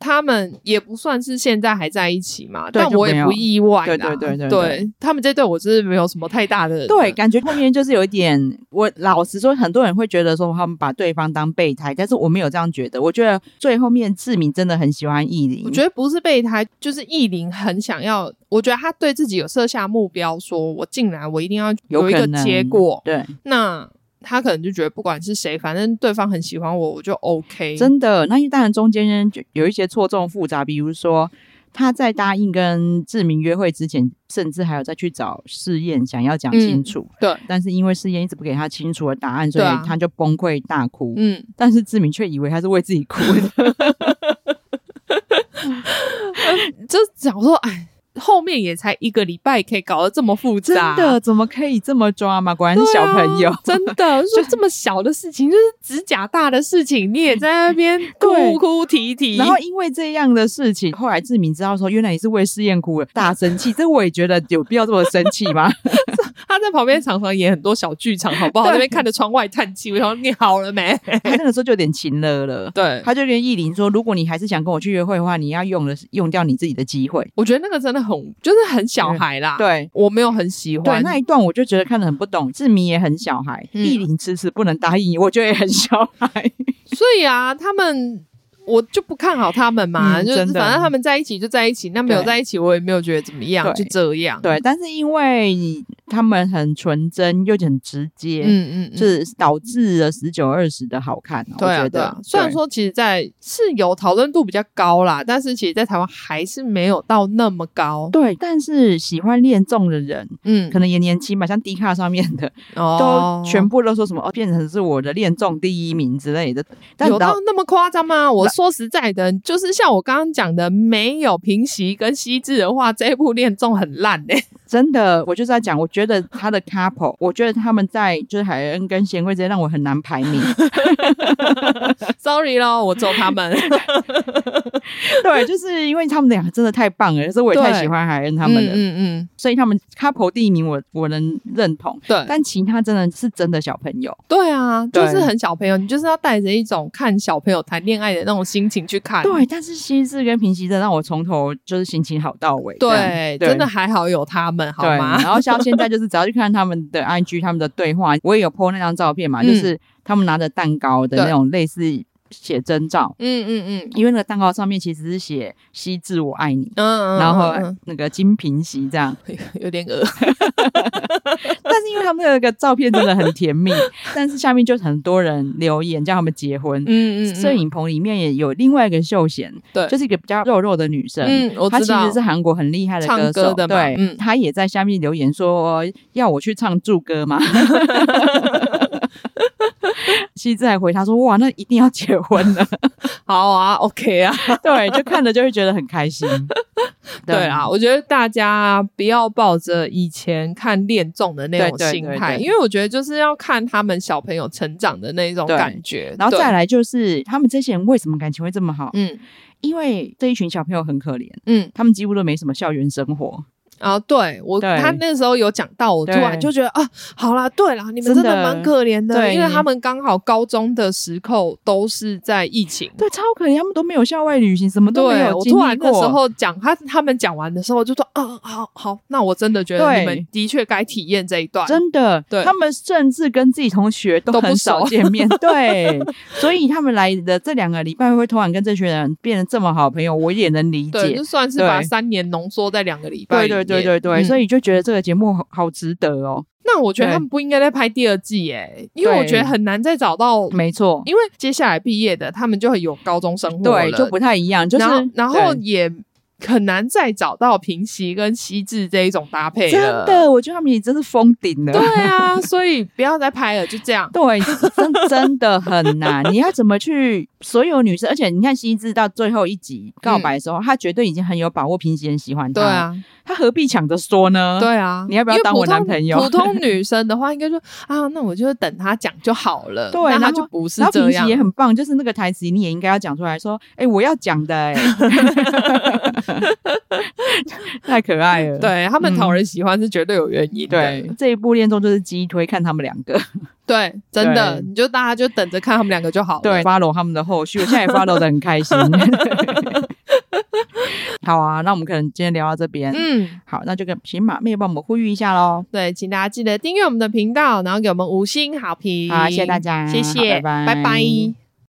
他们也不算是现在还在一起嘛，但我也不意外。对对对对，对他们这对我是没有什么太大的。对，感觉后面就是有一点，我老实说，很多人会觉得说他们把对方当备胎，但是我没有这样觉得。我觉得最后面志明真的很喜欢艺林，我觉得不是备胎，就是艺林很想要。我觉得他对自己有设下目标，说我进来我一定要有一个结果。对，那。他可能就觉得不管是谁，反正对方很喜欢我，我就 OK。真的，那当然中间就有一些错综复杂，比如说他在答应跟志明约会之前，甚至还有再去找试验，想要讲清楚。嗯、对，但是因为试验一直不给他清楚的答案，所以他就崩溃大哭。嗯，但是志明却以为他是为自己哭的 *laughs* *laughs* 就想说，哎。后面也才一个礼拜，可以搞得这么复杂，真的怎么可以这么抓嘛？果然是小朋友，啊、真的说这么小的事情，就是指甲大的事情，你也在那边 *laughs* 哭哭啼啼。然后因为这样的事情，后来志明知道说，原来你是为试验哭了，大生气。这我也觉得有必要这么生气吗？他在旁边常常演很多小剧场，好不好？对那边看着窗外叹气，我想说你好了没？*laughs* 他那个时候就有点情了了，对，他就跟意林说，如果你还是想跟我去约会的话，你要用的用掉你自己的机会。我觉得那个真的。很就是很小孩啦，对，我没有很喜欢对那一段，我就觉得看得很不懂。志明也很小孩，艺玲迟迟不能答应，我觉得也很小孩。所以啊，他们我就不看好他们嘛，嗯、就是反正他们在一起就在一起，那没有在一起，我也没有觉得怎么样，就这样。对，但是因为。他们很纯真又很直接，嗯嗯，是导致了十九二十的好看。我觉得，虽然说其实，在是有讨论度比较高啦，但是其实，在台湾还是没有到那么高。对，但是喜欢恋综的人，嗯，可能也年轻嘛，像 D 卡上面的，哦都全部都说什么哦，变成是我的恋综第一名之类的。有到那么夸张吗？我说实在的，就是像我刚刚讲的，没有平息跟西制的话，这一部恋综很烂诶。真的，我就是在讲，我觉得他的 couple，我觉得他们在就是海恩跟贤惠之间让我很难排名。*laughs* Sorry 咯，我揍他们。*laughs* 对，就是因为他们两个真的太棒了，所以我也太喜欢海恩他们了。嗯嗯，嗯，所以他们 couple 第一名我，我我能认同。对，但其他真的是真的小朋友。对啊，就是很小朋友，你就是要带着一种看小朋友谈恋爱的那种心情去看。对，但是希智跟平息的让我从头就是心情好到尾。对，对真的还好有他们，好吗？然后像现在就是只要去看他们的 IG，他们的对话，我也有 po 那张照片嘛，嗯、就是他们拿着蛋糕的那种类似。写真照，嗯嗯嗯，因为那个蛋糕上面其实是写“西智我爱你”，嗯嗯，然后那个金平席这样，有点恶，*laughs* 但是因为他们那个照片真的很甜蜜，但是下面就很多人留言叫他们结婚，嗯嗯，摄影棚里面也有另外一个秀贤，对，就是一个比较肉肉的女生，嗯，我知道，她其实是韩国很厉害的歌手的，对，嗯，她也在下面留言说要我去唱祝歌吗？*laughs* 希智还回他说：“哇，那一定要结婚了，*laughs* 好啊，OK 啊，*laughs* 对，就看着就会觉得很开心。*laughs* 对，对啊，我觉得大家不要抱着以前看恋综的那种心态，因为我觉得就是要看他们小朋友成长的那种感觉。然后再来就是他们这些人为什么感情会这么好？嗯，因为这一群小朋友很可怜，嗯，他们几乎都没什么校园生活。”啊，对我，他那时候有讲到，我突然就觉得啊，好啦，对啦，你们真的蛮可怜的，因为他们刚好高中的时候都是在疫情，对，超可怜，他们都没有校外旅行，什么都没有。我突然那时候讲他，他们讲完的时候就说，啊，好好，那我真的觉得你们的确该体验这一段，真的，对，他们甚至跟自己同学都很少见面，*laughs* 对，所以他们来的这两个礼拜会突然跟这群人变得这么好朋友，我也能理解，就算是把三年浓缩在两个礼拜，对对。对对对，嗯、所以就觉得这个节目好，好值得哦。那我觉得他们不应该再拍第二季耶，对因为我觉得很难再找到。没错，因为接下来毕业的他们就会有高中生活了，对，就不太一样。就是然后也。很难再找到平息跟西智这一种搭配了。真的，我觉得他们也真是封顶了。对啊，所以不要再拍了，就这样。*laughs* 对，真真的很难。你要怎么去所有女生？而且你看西智到最后一集告白的时候，他绝对已经很有把握平息很喜欢他。对啊，他何必抢着说呢？对啊，你要不要当我男朋友？普通女生的话，应该说啊，那我就等他讲就好了。对，那他就不是这样。平息也很棒，就是那个台词你也应该要讲出来说，哎，我要讲的，哎。*laughs* 太可爱了，对，他们讨人喜欢是绝对有原因的。对，这一部恋综就是鸡推看他们两个，*laughs* 对，真的，你就大家就等着看他们两个就好了。对，follow 他们的后续，我现在也 follow 的很开心。*laughs* 好啊，那我们可能今天聊到这边，嗯，好，那就跟请马妹帮我们呼吁一下喽。对，请大家记得订阅我们的频道，然后给我们五星好评。好，谢谢大家，谢谢，拜拜，拜拜。